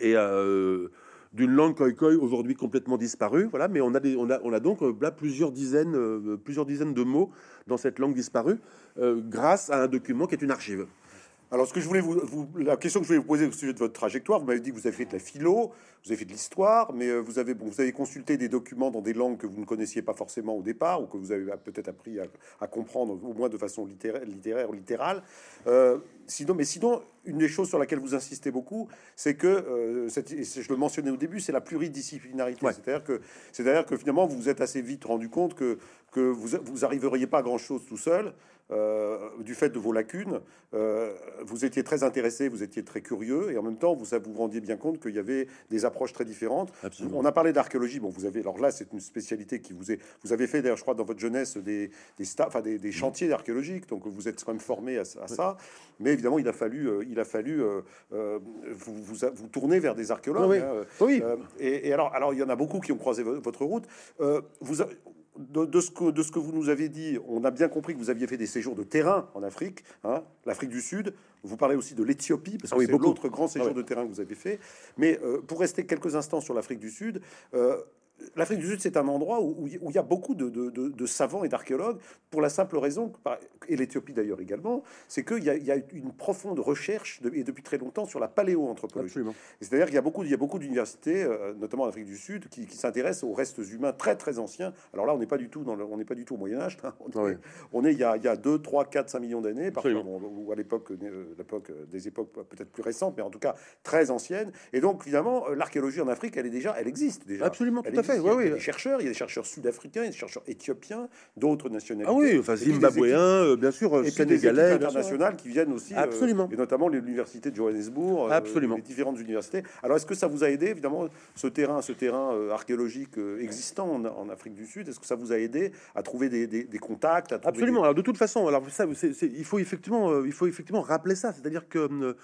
Et euh, d'une langue khoi aujourd'hui complètement disparue. Voilà, mais on a, on a, on a donc euh, là plusieurs dizaines, euh, plusieurs dizaines de mots dans cette langue disparue euh, grâce à un document qui est une archive. Alors, ce que je voulais vous, la question que je voulais vous poser au sujet de votre trajectoire, vous m'avez dit que vous avez fait de la philo, vous avez fait de l'histoire, mais vous avez, bon, vous avez consulté des documents dans des langues que vous ne connaissiez pas forcément au départ, ou que vous avez peut-être appris à, comprendre, au moins de façon littéraire, littéraire littérale. Sinon, mais sinon, une des choses sur laquelle vous insistez beaucoup, c'est que, euh, je le mentionnais au début, c'est la pluridisciplinarité. C'est-à-dire que, c'est-à-dire que finalement, vous vous êtes assez vite rendu compte que, que vous, vous arriveriez pas à grand-chose tout seul, euh, du fait de vos lacunes. Euh, vous étiez très intéressé, vous étiez très curieux, et en même temps, vous vous rendiez bien compte qu'il y avait des approches très différentes. On a parlé d'archéologie. Bon, vous avez, alors là, c'est une spécialité qui vous est, vous avez fait d'ailleurs, je crois, dans votre jeunesse, des, des, des, des chantiers archéologiques, donc vous êtes quand même formé à, ça. Mais évidemment, il a fallu, il a fallu euh, euh, vous, vous, vous, tourner vers des archéologues. Oui. Hein, oui. Euh, et, alors, alors, il y en a beaucoup qui ont croisé votre route. vous, de, ce que, de ce que vous nous avez dit, on a bien compris que vous aviez fait des séjours de terrain en Afrique, hein, l'Afrique du Sud. Vous parlez aussi de l'Éthiopie, parce que c'est l'autre grand séjour ah de terrain que vous avez fait. Mais pour rester quelques instants sur l'Afrique du Sud, L'Afrique du Sud, c'est un endroit où, il y a beaucoup de, savants et d'archéologues, pour la simple raison, et l'Éthiopie d'ailleurs également, c'est qu'il y, a une profonde recherche, et depuis très longtemps, sur la paléoanthropologie. C'est-à-dire qu'il y a beaucoup, il y a beaucoup d'universités, euh, notamment en Afrique du Sud, qui, s'intéressent aux restes humains très très anciens. Alors là, on n'est pas du tout dans on n'est pas du tout au Moyen Âge. Hein. On, est, il, y a, il y a 2, 3, 4, 5 millions d'années, ou à l'époque, euh, l'époque des époques peut-être plus récentes, mais en tout cas très anciennes. Et donc, évidemment, l'archéologie en Afrique, elle est déjà, elle existe déjà. Absolument, tout fait. Il y a des chercheurs, il y a des chercheurs sud-africains, des chercheurs éthiopiens, d'autres nationalités. Ah oui, enfin zimbabwéens, euh, bien sûr, et sénégalais, internationales qui viennent aussi, euh, absolument, et notamment l'université de Johannesburg, euh, absolument, les différentes universités. Alors, est-ce que ça vous a aidé, évidemment, ce terrain, ce terrain archéologique existant en, Afrique du Sud, est-ce que ça vous a aidé à trouver des, contacts Absolument. Alors, de toute façon, alors ça, il faut effectivement, il faut effectivement rappeler ça, c'est-à-dire que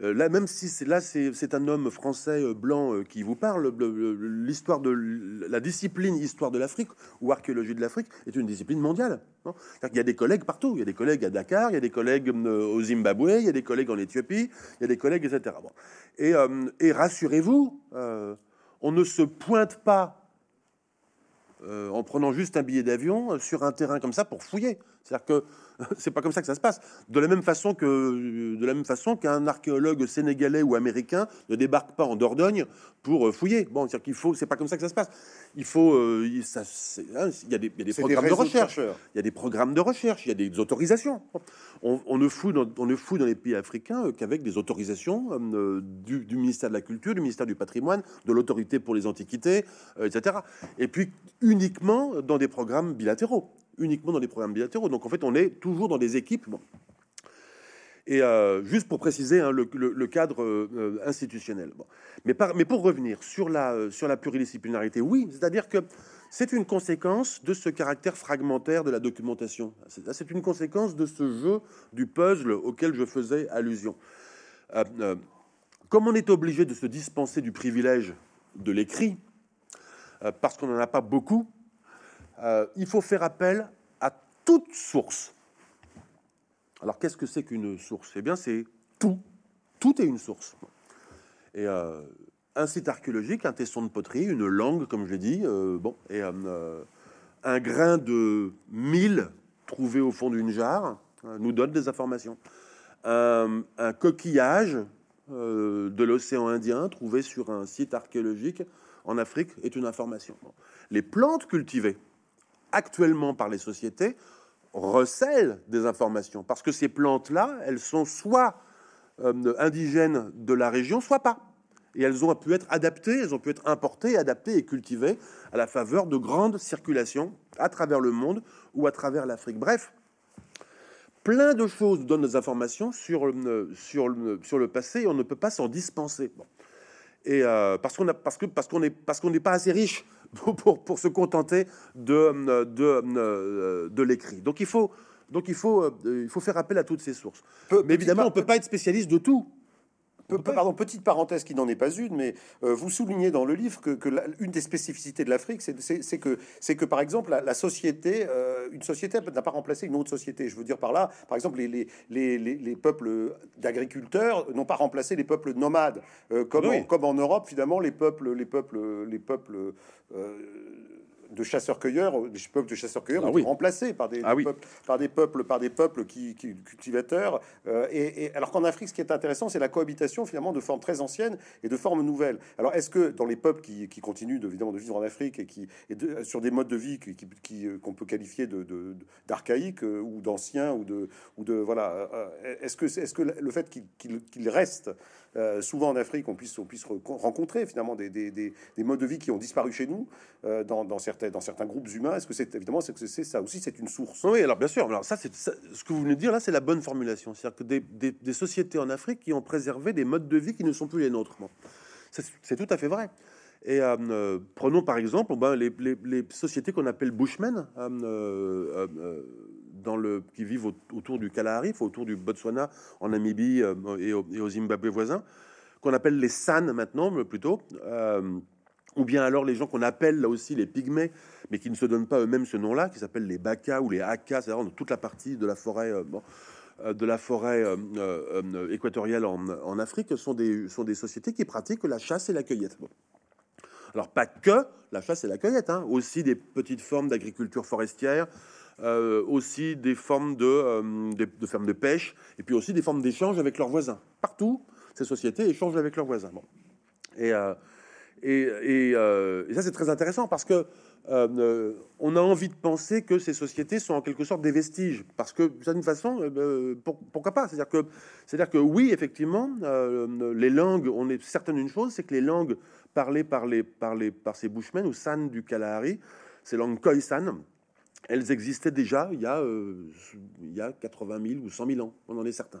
là, même si c'est là, c'est un homme français euh, blanc euh, qui vous parle, l'histoire de la discipline histoire de l'Afrique ou archéologie de l'Afrique est une discipline mondiale. il y a des collègues partout. Il y a des collègues à Dakar, il y a des collègues au Zimbabwe, il y a des collègues en Éthiopie, il y a des collègues, etc. Et, et rassurez-vous, on ne se pointe pas en prenant juste un billet d'avion sur un terrain comme ça pour fouiller. C'est-à-dire que c'est pas comme ça que ça se passe. De la même façon que de la même façon qu'un archéologue sénégalais ou américain ne débarque pas en Dordogne pour euh, fouiller. Bon, c'est-à-dire qu'il faut, c'est pas comme ça que ça se passe. Il faut, euh, ça, hein, il y a des, il y a des programmes de recherche, il y a des programmes de recherche, il y a des autorisations. On, ne fouille dans, on ne fouille dans les pays africains euh, qu'avec des autorisations du, du, ministère de la Culture, du ministère du Patrimoine, de l'autorité pour les antiquités, etc. Et puis uniquement dans des programmes bilatéraux uniquement dans les programmes bilatéraux. Donc en fait, on est toujours dans des équipes. Et euh, juste pour préciser hein, le, cadre euh, institutionnel. Mais, pour revenir sur la, euh, sur la pluridisciplinarité, oui, c'est-à-dire que c'est une conséquence de ce caractère fragmentaire de la documentation. C'est une conséquence de ce jeu du puzzle auquel je faisais allusion. comme on est obligé de se dispenser du privilège de l'écrit, parce qu'on n'en a pas beaucoup, euh, il faut faire appel à toute source. Alors qu'est-ce que c'est qu'une source? Eh bien c'est tout. Tout est une source. Euh, un site archéologique, un tesson de poterie, une langue, comme je l'ai dit, euh, bon, et un grain de mille trouvé au fond d'une jarre nous donne des informations. Un, coquillage de l'océan Indien trouvé sur un site archéologique en Afrique est une information. Les plantes cultivées, actuellement par les sociétés recèlent des informations. Parce que ces plantes-là, elles sont soit euh, indigènes de la région, soit pas. Et elles ont pu être adaptées, elles ont pu être importées, adaptées et cultivées à la faveur de grandes circulations à travers le monde ou à travers l'Afrique. Bref, plein de choses donnent des informations sur, sur, sur le passé et on ne peut pas s'en dispenser. Et parce qu'on parce que parce qu'on est parce qu'on n'est pas assez riche pour, pour, se contenter de de, de l'écrit. Donc il faut donc il faut il faut faire appel à toutes ces sources. Mais évidemment, on peut pas être spécialiste de tout pardon, petite parenthèse qui n'en est pas une, mais euh, vous soulignez dans le livre que, une des spécificités de l'Afrique, c'est que, c'est que par exemple la, société, euh, une société n'a pas remplacé une autre société. Je veux dire par là, par exemple, les, les, les, les peuples d'agriculteurs n'ont pas remplacé les peuples nomades, euh, comme, en, comme en Europe finalement les peuples, les peuples, les peuples de chasseurs-cueilleurs, des peuples de chasseurs-cueilleurs, ah remplacés par des, ah peuples, par des peuples, par des peuples qui, cultivateurs. Euh, et, alors qu'en Afrique, ce qui est intéressant, c'est la cohabitation finalement de formes très anciennes et de formes nouvelles. Alors, est-ce que dans les peuples qui, continuent de, évidemment de vivre en Afrique et qui et sur des modes de vie qui, euh, qu'on peut qualifier de, d'archaïques euh, ou d'anciens ou de ou de voilà, est-ce que est-ce que le fait qu'il, reste souvent en Afrique, on puisse on puisse rencontrer finalement des, des, des, modes de vie qui ont disparu chez nous dans, dans certains dans certains groupes humains. Est-ce que c'est évidemment c'est que c'est ça aussi c'est une source? Oui, alors bien sûr. Alors ça, c'est ce que vous venez de dire là, c'est la bonne formulation. C'est-à-dire que des, sociétés en Afrique qui ont préservé des modes de vie qui ne sont plus les nôtres. C'est tout à fait vrai. Et euh, euh, prenons par exemple ben, les, les, sociétés qu'on appelle Bushmen, euh, le, qui vivent autour du Kalahari, autour du Botswana, en Namibie et au, et, au, Zimbabwe voisin, qu'on appelle les San maintenant, plutôt ou bien alors les gens qu'on appelle là aussi les pygmées, mais qui ne se donnent pas eux-mêmes ce nom-là, qui s'appellent les Baka ou les Aka, c'est-à-dire toute la partie de la forêt, euh, euh, de la forêt euh, équatoriale en, Afrique, sont des, sociétés qui pratiquent la chasse et la cueillette. Alors pas que la chasse et la cueillette, hein, aussi des petites formes d'agriculture forestière, aussi des formes de, de, fermes de pêche, et puis aussi des formes d'échange avec leurs voisins. Partout, ces sociétés échangent avec leurs voisins. Bon. Et euh, et, ça, c'est très intéressant parce que euh, on a envie de penser que ces sociétés sont en quelque sorte des vestiges, parce que d'une façon, euh, pourquoi pas? C'est-à-dire que, c'est-à-dire que oui, effectivement, les langues, on est certain d'une chose, c'est que les langues parlées par les, par les, par ces Bushmen ou San du Kalahari, ces langues Khoisan, elles existaient déjà il y a, il y a 80 000 ou 100 000 ans, on en est certain.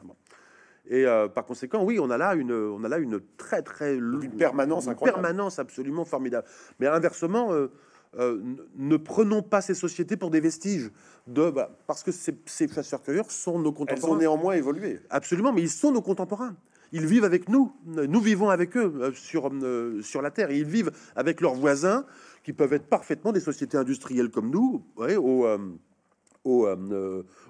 Et euh, par conséquent, oui, on a là une, on a là une très très une permanence, une permanence absolument formidable. Mais inversement, euh, euh, ne prenons pas ces sociétés pour des vestiges de, bah, parce que ces, ces chasseurs-cueilleurs sont nos contemporains. Elles ont néanmoins évolué. Absolument, mais ils sont nos contemporains. Ils vivent avec nous, nous vivons avec eux sur, sur la terre. ils vivent avec leurs voisins, qui peuvent être parfaitement des sociétés industrielles comme nous, au, au,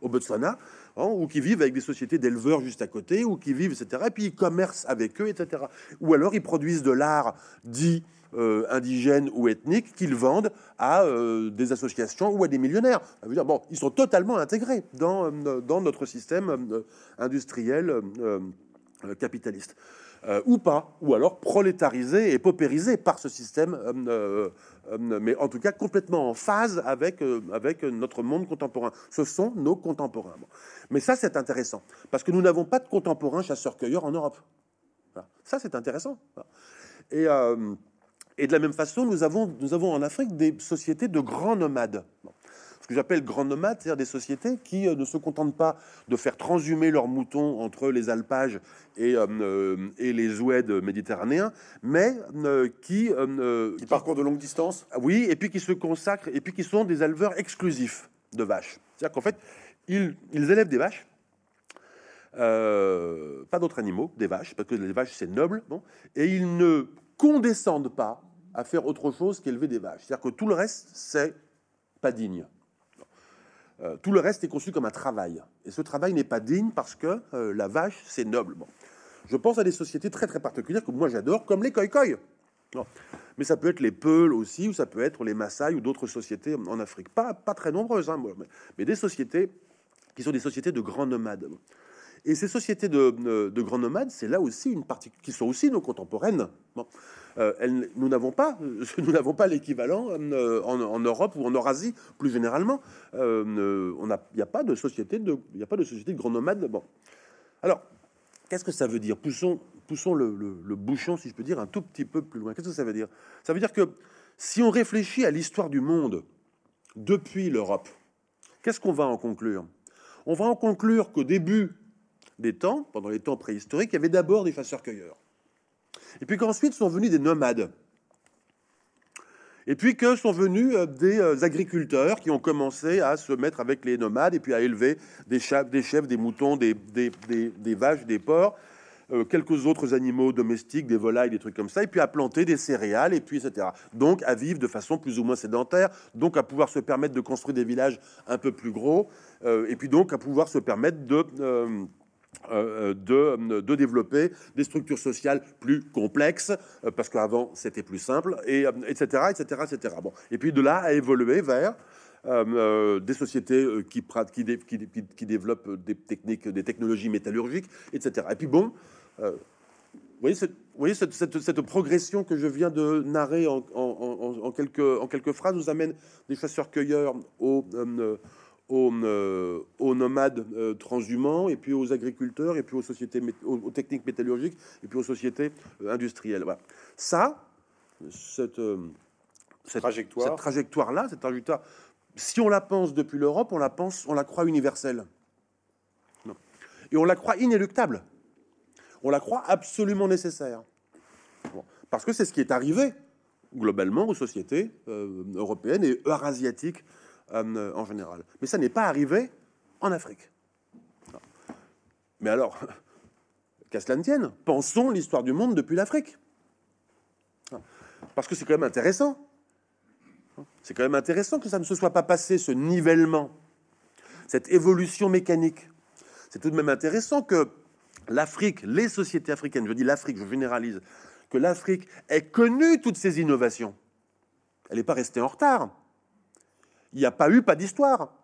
au Botswana Hein, ou qui vivent avec des sociétés d'éleveurs juste à côté, ou qui vivent, etc. Et puis ils commercent avec eux, etc. Ou alors ils produisent de l'art dit euh, indigène ou ethnique qu'ils vendent à euh, des associations ou à des millionnaires. Bon, ils sont totalement intégrés dans, euh, dans notre système industriel capitaliste. Ou pas, ou alors prolétarisés et paupérisés par ce système euh, mais en tout cas complètement en phase avec, euh, avec notre monde contemporain. Ce sont nos contemporains. Mais ça, c'est intéressant, parce que nous n'avons pas de contemporains chasseurs-cueilleurs en Europe. Ça, c'est intéressant. Et, euh, et, de la même façon, nous avons, nous avons en Afrique des sociétés de grands nomades ce que j'appelle grands nomades, c'est-à-dire des sociétés qui euh, ne se contentent pas de faire transhumer leurs moutons entre les alpages et, euh, euh, et les oueds méditerranéens, mais qui, qui parcourent de longues distances. Oui, et puis qui se consacrent, et puis qui sont des éleveurs exclusifs de vaches. C'est-à-dire qu'en fait, ils, ils, élèvent des vaches. pas d'autres animaux, des vaches, parce que les vaches c'est noble, bon, et ils ne condescendent pas à faire autre chose qu'élever des vaches. C'est-à-dire que tout le reste, c'est pas digne. Euh, tout le reste est conçu comme un travail. Et ce travail n'est pas digne parce que euh, la vache, c'est noble. Je pense à des sociétés très très particulières que moi j'adore, comme les Khoi Mais ça peut être les Peuls aussi, ou ça peut être les Maasai ou d'autres sociétés en Afrique. Pas, pas très nombreuses, hein, mais des sociétés qui sont des sociétés de grands nomades. Et ces sociétés de, grands nomades, c'est là aussi une partie qui sont aussi nos contemporaines. Euh, nous n'avons pas, nous n'avons pas l'équivalent euh, en, Europe ou en Eurasie plus généralement. Euh, il n'y a pas de société de, il a pas de société de grands nomades. Bon, alors qu'est-ce que ça veut dire? Poussons, poussons le, le, bouchon, si je peux dire, un tout petit peu plus loin. Qu'est-ce que ça veut dire? Ça veut dire que si on réfléchit à l'histoire du monde depuis l'Europe, qu'est-ce qu'on va en conclure? On va en conclure qu'au début des temps, pendant les temps préhistoriques, il y avait d'abord des chasseurs-cueilleurs. Et puis qu'ensuite sont venus des nomades. Et puis que sont venus euh, des euh, agriculteurs qui ont commencé à se mettre avec les nomades et puis à élever des, chèvres, des, chèvres, des moutons, des, vaches, des porcs, euh, quelques autres animaux domestiques, des volailles, des trucs comme ça, et puis à planter des céréales, et puis etc. Donc à vivre de façon plus ou moins sédentaire, donc à pouvoir se permettre de construire des villages un peu plus gros, et puis donc à pouvoir se permettre de... de, de, développer des structures sociales plus complexes, euh, parce qu'avant c'était plus simple, et, etc., etc., etc. Bon. Et puis de là à évoluer vers euh, des sociétés qui, qui, qui, qui, développent des techniques, des technologies métallurgiques, etc. Et puis bon, vous voyez, cette, voyez cette, cette, progression que je viens de narrer en, en, en, quelques, en quelques phrases nous amène des chasseurs-cueilleurs au euh, aux, nomades euh, transhumants, et puis aux agriculteurs, et puis aux sociétés, aux, techniques métallurgiques, et puis aux sociétés euh, industrielles. Ça, cette, cette trajectoire, cette trajectoire-là, cette trajectoire, si on la pense depuis l'Europe, on la pense, on la croit universelle. Et on la croit inéluctable. On la croit absolument nécessaire. Parce que c'est ce qui est arrivé globalement aux sociétés européennes et eurasiatiques euh, en général. Mais ça n'est pas arrivé en Afrique. Mais alors, qu'à cela ne tienne, pensons l'histoire du monde depuis l'Afrique. Parce que c'est quand même intéressant. C'est quand même intéressant que ça ne se soit pas passé, ce nivellement, cette évolution mécanique. C'est tout de même intéressant que l'Afrique, les sociétés africaines, je dis l'Afrique, je généralise, que l'Afrique ait connu toutes ces innovations. Elle n'est pas restée en retard. Il n'y a pas eu, pas d'histoire.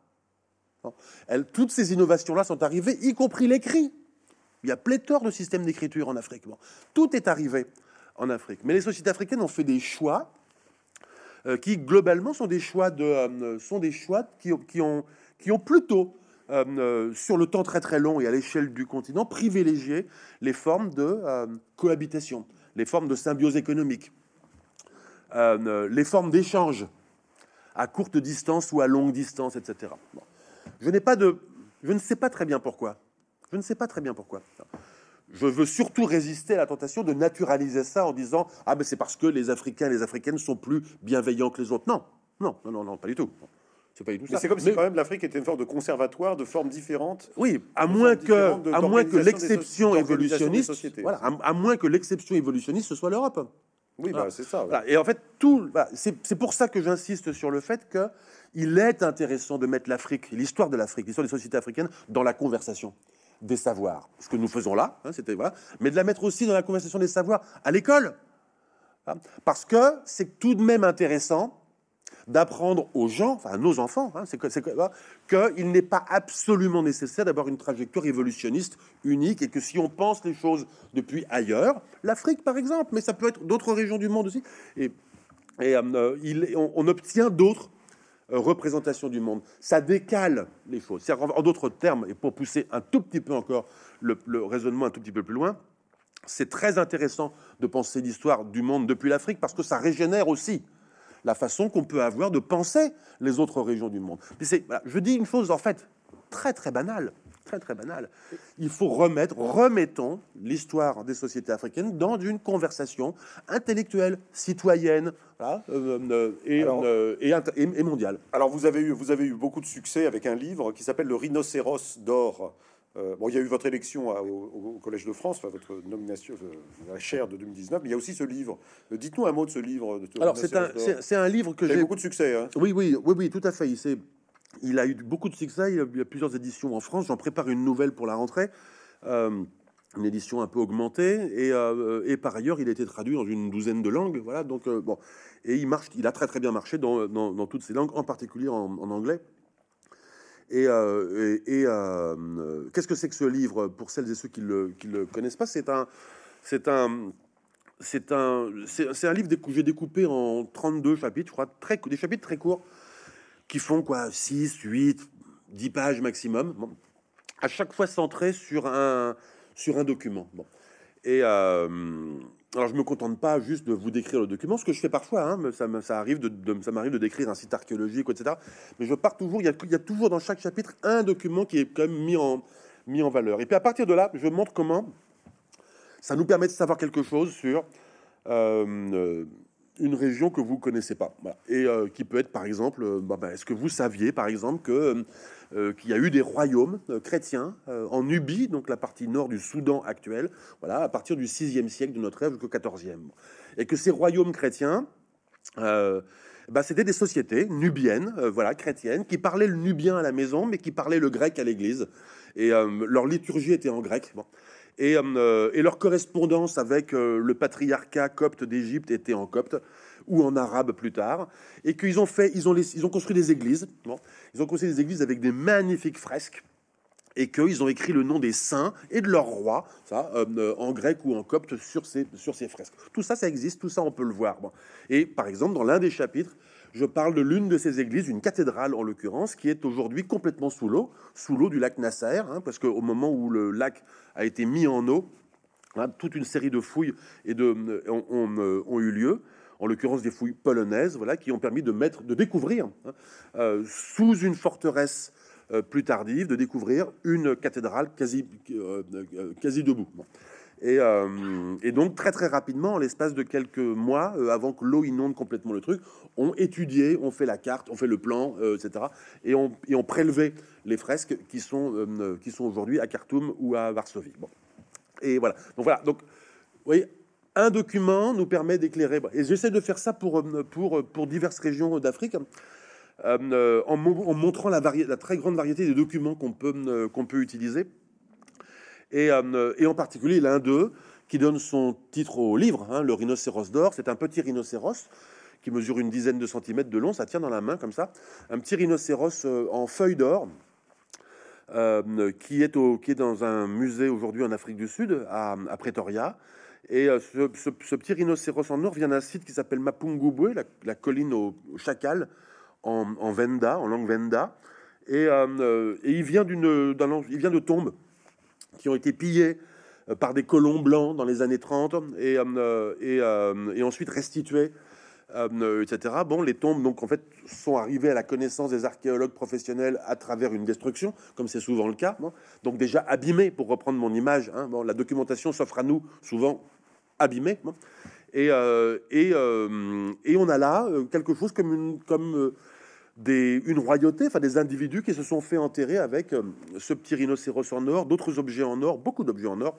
toutes ces innovations-là sont arrivées, y compris l'écrit. Il y a pléthore de systèmes d'écriture en Afrique. tout est arrivé en Afrique. Mais les sociétés africaines ont fait des choix euh, qui, globalement, sont des choix, de, euh, sont des choix qui, ont, qui ont plutôt, euh, sur le temps très très long et à l'échelle du continent, privilégié les formes de cohabitation, les formes de symbiose économique, les formes d'échange à courte distance ou à longue distance, etc. Je n'ai pas de, je ne sais pas très bien pourquoi. Je ne sais pas très bien pourquoi. Je veux surtout résister à la tentation de naturaliser ça en disant ah ben c'est parce que les Africains et les Africaines sont plus bienveillants que les autres. Non, non, non, non, non pas du tout. C'est pas du tout ça. C'est comme si quand même l'Afrique était une forme de conservatoire de formes différentes. Oui, à moins que, à moins que l'exception évolutionniste, voilà, à moins que l'exception évolutionniste ce soit l'Europe. Oui, bah, c'est ça. Et en fait, tout, c'est pour ça que j'insiste sur le fait qu'il est intéressant de mettre l'Afrique, l'histoire de l'Afrique, l'histoire des sociétés africaines, dans la conversation des savoirs. Ce que nous faisons là, hein, c'était voilà, mais de la mettre aussi dans la conversation des savoirs à l'école, hein. parce que c'est tout de même intéressant d'apprendre aux gens, enfin à nos enfants, hein, c'est qu'il n'est pas absolument nécessaire d'avoir une trajectoire évolutionniste unique et que si on pense les choses depuis ailleurs, l'Afrique par exemple, mais ça peut être d'autres régions du monde aussi, et, et euh, on, obtient d'autres euh, représentations du monde. Ça décale les choses. En d'autres termes, et pour pousser un tout petit peu encore le, le raisonnement un tout petit peu plus loin, c'est très intéressant de penser l'histoire du monde depuis l'Afrique parce que ça régénère aussi la façon qu'on peut avoir de penser les autres régions du monde. je dis une chose en fait très très banale, très très banale. Il faut remettre, remettons l'histoire des sociétés africaines dans une conversation intellectuelle, citoyenne euh, euh, euh, et, et, mondiale. Alors vous avez, eu, vous avez eu beaucoup de succès avec un livre qui s'appelle Le rhinocéros d'or euh, bon, il y a eu votre élection au, Collège de France, votre nomination à la chaire de 2019, mais il y a aussi ce livre. Euh, dites-nous un mot de ce livre. Alors, c'est un, un, livre que j'ai beaucoup de succès. Hein. Oui, oui, oui, oui, tout à fait. Il, il a eu beaucoup de succès. Il y a, plusieurs éditions en France. J'en prépare une nouvelle pour la rentrée. Euh, une édition un peu augmentée et, et, par ailleurs il a été traduit dans une douzaine de langues voilà donc bon et il marche il a très très bien marché dans, dans, toutes ces langues en particulier en, en anglais et, euh, euh, qu'est-ce que c'est que ce livre pour celles et ceux qui le, le connaissent pas? C'est un, c'est un, c'est un, c'est un livre que j'ai découpé en 32 chapitres, je crois, très, des chapitres très courts qui font quoi? 6, 8, 10 pages maximum. À chaque fois centré sur un, sur un document. Bon. Et, euh, alors, je me contente pas juste de vous décrire le document, ce que je fais parfois. Hein, ça, de, ça m'arrive de décrire un site archéologique, etc. Mais je pars toujours. Il y, a, toujours dans chaque chapitre un document qui est quand même mis en, mis en valeur. Et puis à partir de là, je montre comment ça nous permet de savoir quelque chose sur euh, une région que vous connaissez pas, et qui peut être par exemple, bah, bah, est-ce que vous saviez par exemple que qu'il y a eu des royaumes chrétiens en Nubie, donc la partie nord du Soudan actuel, voilà, à partir du 6e siècle de notre ère jusqu'au 14e, et que ces royaumes chrétiens bah, c'était des sociétés nubiennes, euh, voilà, chrétiennes, qui parlaient le nubien à la maison, mais qui parlaient le grec à l'église. Et euh, leur liturgie était en grec. Et, euh, et, leur correspondance avec le patriarcat copte d'Égypte était en copte ou en arabe plus tard, et qu'ils ont fait, ils ont, ils ont construit des églises. ils ont construit des églises avec des magnifiques fresques et qu'ils ont écrit le nom des saints et de leurs rois, ça, en grec ou en copte, sur ces, sur ces fresques. Tout ça, ça existe, tout ça, on peut le voir. Et par exemple, dans l'un des chapitres, je parle de l'une de ces églises, une cathédrale en l'occurrence, qui est aujourd'hui complètement sous l'eau, sous l'eau du lac Nasser, hein, parce qu'au moment où le lac a été mis en eau, hein, toute une série de fouilles et de, euh, euh, ont, eu lieu en l'occurrence des fouilles polonaises, voilà, qui ont permis de mettre, de découvrir, hein, euh, sous une forteresse plus tardive, de découvrir une cathédrale quasi, quasi debout. Euh, et, donc très très rapidement, en l'espace de quelques mois, euh, avant que l'eau inonde complètement le truc, on étudié, on fait la carte, on fait le plan, euh, etc. Et on, et prélevé les fresques qui sont, qui sont aujourd'hui à Khartoum ou à Varsovie. Bon. Et voilà. Donc voilà. Donc, vous voyez, un document nous permet d'éclairer. Et j'essaie de faire ça pour, pour, pour diverses régions d'Afrique. en, en, montrant la, la, très grande variété des documents qu'on peut, qu'on peut utiliser euh, et, en particulier l'un d'eux qui donne son titre au livre, hein, le rhinocéros d'or. C'est un petit rhinocéros qui mesure une dizaine de centimètres de long, ça tient dans la main comme ça, un petit rhinocéros euh, en feuille d'or. Euh, qui, est au, qui est dans un musée aujourd'hui en Afrique du Sud, à, Pretoria. Et ce, petit rhinocéros en or vient d'un site qui s'appelle Mapungubwe, la, colline au, chacal, en, Venda, en langue Venda. Et, et il, vient d'une, il vient de tombes qui ont été pillés euh, par des colons blancs dans les années 30 et, euh, euh, et, ensuite restitués, etc. Bon, les tombes, donc, en fait, sont arrivées à la connaissance des archéologues professionnels à travers une destruction, comme c'est souvent le cas. Donc, déjà abîmées, pour reprendre mon image. Hein. bon, la documentation s'offre à nous, souvent abîmée. Et, et, et, on a là quelque chose comme une. Comme, une royauté, enfin des individus qui se sont fait enterrer avec euh, ce petit rhinocéros en or, d'autres objets en or, beaucoup d'objets en or,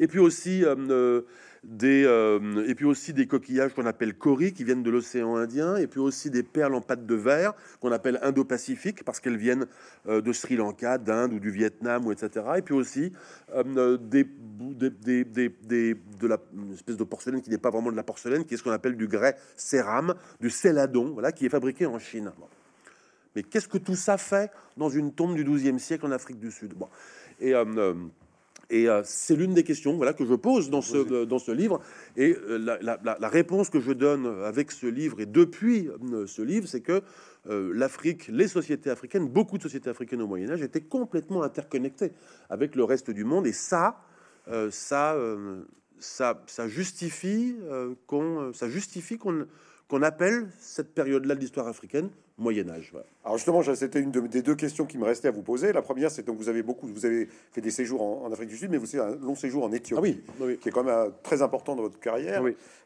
et puis aussi euh, euh, des, euh, et puis aussi des coquillages qu'on appelle coris qui viennent de l'océan Indien, et puis aussi des perles en pâte de verre qu'on appelle indo-pacifiques parce qu'elles viennent de Sri Lanka, d'Inde ou du Vietnam, ou etc. Et puis aussi euh, des, des, des, de la une espèce de porcelaine qui n'est pas vraiment de la porcelaine, qui est ce qu'on appelle du grès cérame, du céladon, voilà, qui est fabriqué en Chine. Mais qu'est-ce que tout ça fait dans une tombe du XIIe siècle en Afrique du Sud? Bon. Et et euh, c'est l'une des questions voilà, que je pose dans ce, euh, dans ce livre. Et euh, la, réponse que je donne avec ce livre et depuis ce livre, c'est que l'Afrique, les sociétés africaines, beaucoup de sociétés africaines au Moyen Âge étaient complètement interconnectées avec le reste du monde. Et ça, ça, ça, ça justifie qu'on, ça justifie qu'on qu'on appelle cette période-là de l'histoire africaine Moyen Âge. Alors justement, c'était une des deux questions qui me restait à vous poser. La première, c'est donc vous avez beaucoup, vous avez fait des séjours en, Afrique du Sud, mais vous avez un long séjour en Éthiopie, ah oui, qui est quand même euh, très important dans votre carrière.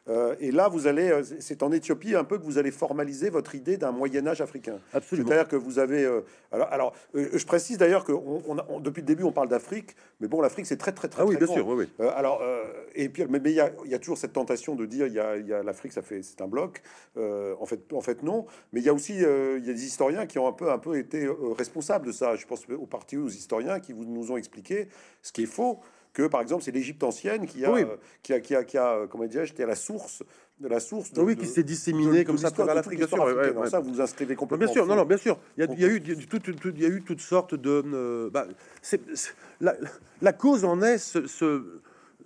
Euh, et là, vous allez, euh, c'est en Éthiopie un peu que vous allez formaliser votre idée d'un Moyen Âge africain. Absolument. C'est-à-dire que vous avez, alors, alors je précise d'ailleurs que on, depuis le début on parle d'Afrique, mais bon, l'Afrique c'est très très très. Ah oui, bien sûr, oui, oui. alors, et puis, mais il y, a, toujours cette tentation de dire, il y a, l'Afrique, ça fait, c'est un bloc. en fait, en fait non. Mais il y a aussi, il y a des historiens qui ont un peu, un peu été euh, responsables de ça. Je pense aux partis, aux historiens qui vous, nous ont expliqué ce qui est faux, que par exemple c'est l'Égypte ancienne qui a, euh, qui a, qui a, qui a, comment dire, j'étais à la source de la source. De, oui, qui s'est disséminé comme ça à l'Afrique. Bien sûr, ça vous inscrivez complètement. Bien sûr, non, non, bien sûr. Il y a, il y a eu, il y a eu toutes sortes de. Euh, bah, la, la, cause en est ce, ce,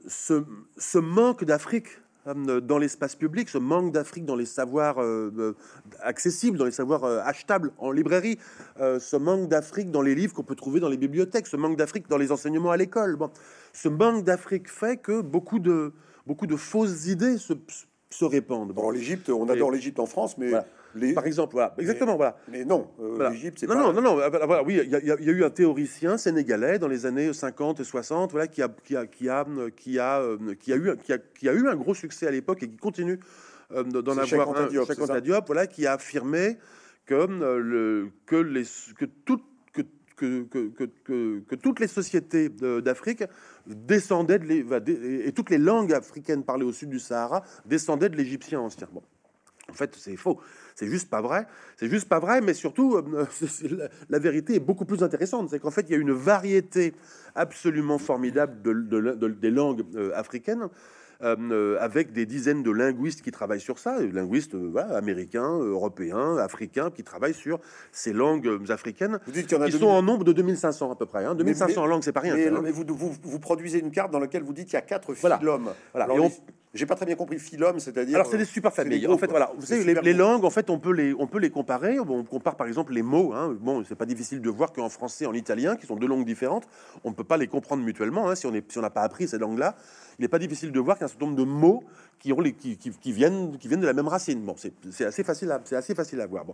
ce, ce manque d'Afrique euh, dans l'espace public, ce manque d'Afrique dans les savoirs euh, euh, accessibles, dans les savoirs achetables en librairie, ce manque d'Afrique dans les livres qu'on peut trouver dans les bibliothèques, ce manque d'Afrique dans les enseignements à l'école. Bon, ce manque d'Afrique fait que beaucoup de, beaucoup de fausses idées se, se répandent. Bon, l'Égypte, on adore l'Égypte en France, mais Par exemple, voilà, exactement, voilà. Mais non, Voilà. l'Égypte, c'est non, pas... non, non, non, ah, voilà, voilà, oui, il y, a- y y eu un théoricien sénégalais dans les années 50 et 60, voilà, qui a, qui a, qui a, qui a, euh, qui a eu, qui a, qui a eu un gros succès à l'époque et qui continue euh, d'en avoir un, Diop, Diop, voilà, qui a affirmé que euh, le, que les, que toutes, que que, que, que, toutes les sociétés d'Afrique descendaient de les, et et toutes les langues africaines parlées au sud du Sahara descendaient de l'égyptien ancien. Bon. En fait, c'est faux. C'est juste pas vrai. C'est juste pas vrai, mais surtout, euh, la, vérité est beaucoup plus intéressante. C'est qu'en fait, il y a une variété absolument formidable de- des langues euh, africaines. Euh, euh, avec des dizaines de linguistes qui travaillent sur ça, linguistes euh, voilà, américains, européens, africains, qui travaillent sur ces langues africaines, Vous dites qu'il y en a qui 2000 sont en nombre de 2500 à peu près. Hein. 2500 mais- langues, c'est pas rien. Mais, hein. mais vous, vous, vous produisez une carte dans laquelle vous dites qu'il y a quatre Voilà. phylums. Voilà. Alors, Et on- les- J'ai pas très bien compris phylum, c'est-à-dire. Alors c'est des super des familles. En fait, voilà, vous savez, les, langues, en fait, on peut les, on peut les comparer. On compare par exemple les mots. Hein. Bon, c'est pas difficile de voir qu'en français, et en italien, qui sont deux langues différentes, on ne peut pas les comprendre mutuellement. hein, si on si n'a pas appris ces langues-là, il n'est pas difficile de voir qu'il y a un certain nombre de mots qui ont les, qui, viennent, qui viennent de la même racine. Bon, c'est assez facile, à, assez facile à voir. Bon,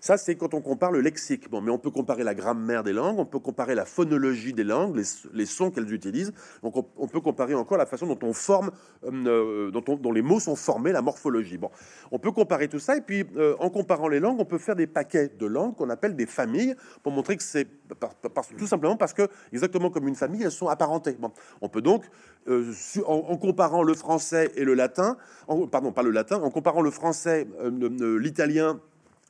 ça c'est quand on compare le lexique. Bon, mais on peut comparer la grammaire des langues, on peut comparer la phonologie des langues, les, les sons qu'elles utilisent. Donc on, peut comparer encore la façon dont on forme, euh, dont, on- dont les mots sont formés, la morphologie. Bon, on peut comparer tout ça et puis euh, en comparant les langues, on peut faire des paquets de langues qu'on appelle des familles pour montrer que c'est tout simplement parce que exactement comme une famille, elles sont apparentées. Bon, on peut donc euh, en comparant le français et le latin, en- pardon, pas le latin, en comparant le français, euh, l'italien,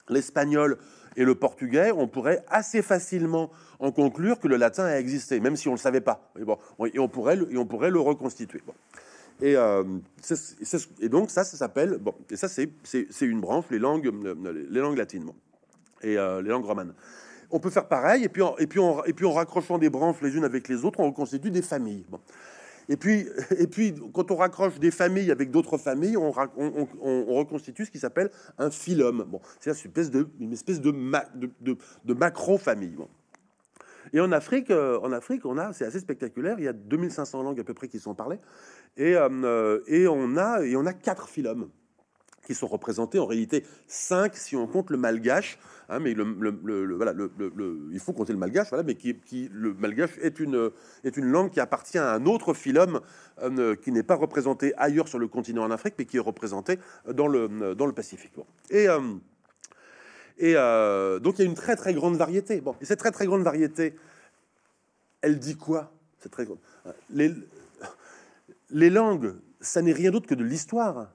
l'espagnol et le portugais, on pourrait assez facilement en conclure que le latin a existé, même si on ne le savait pas. Et, on- pourrait le, et on pourrait le reconstituer. Euh, et donc ça, ça s'appelle bon. Et ça, c'est une branche, les langues, euh, latines bon. et euh, les langues romanes. On peut faire pareil, et puis en, et puis et puis en raccrochant des branches les unes avec les autres, on reconstitue des familles. Et puis, et puis, quand on raccroche des familles avec d'autres familles, on, on- on- on- on reconstitue ce qui s'appelle un phylum. Bon, c'est une espèce de, une espèce de, ma- macro-famille. Bon. Et en Afrique, euh, en Afrique, on a, c'est assez spectaculaire. Il y a 2500 langues à peu près qui sont parlées, et, euh, euh, et on a, et on a quatre phylums qui sont représentés en réalité cinq si on compte le malgache, hein, mais le, le- le- voilà, il faut compter le malgache, voilà, mais qui, qui- le malgache est une, est une langue qui appartient à un autre phylum euh, qui n'est pas représenté ailleurs sur le continent en Afrique, mais qui est représenté dans le, dans le Pacifique. Et, euh, et euh, donc il y a une très très grande variété. Bon, et cette très très grande variété, elle dit quoi C'est très grande. Les langues, ça n'est rien d'autre que de l'histoire.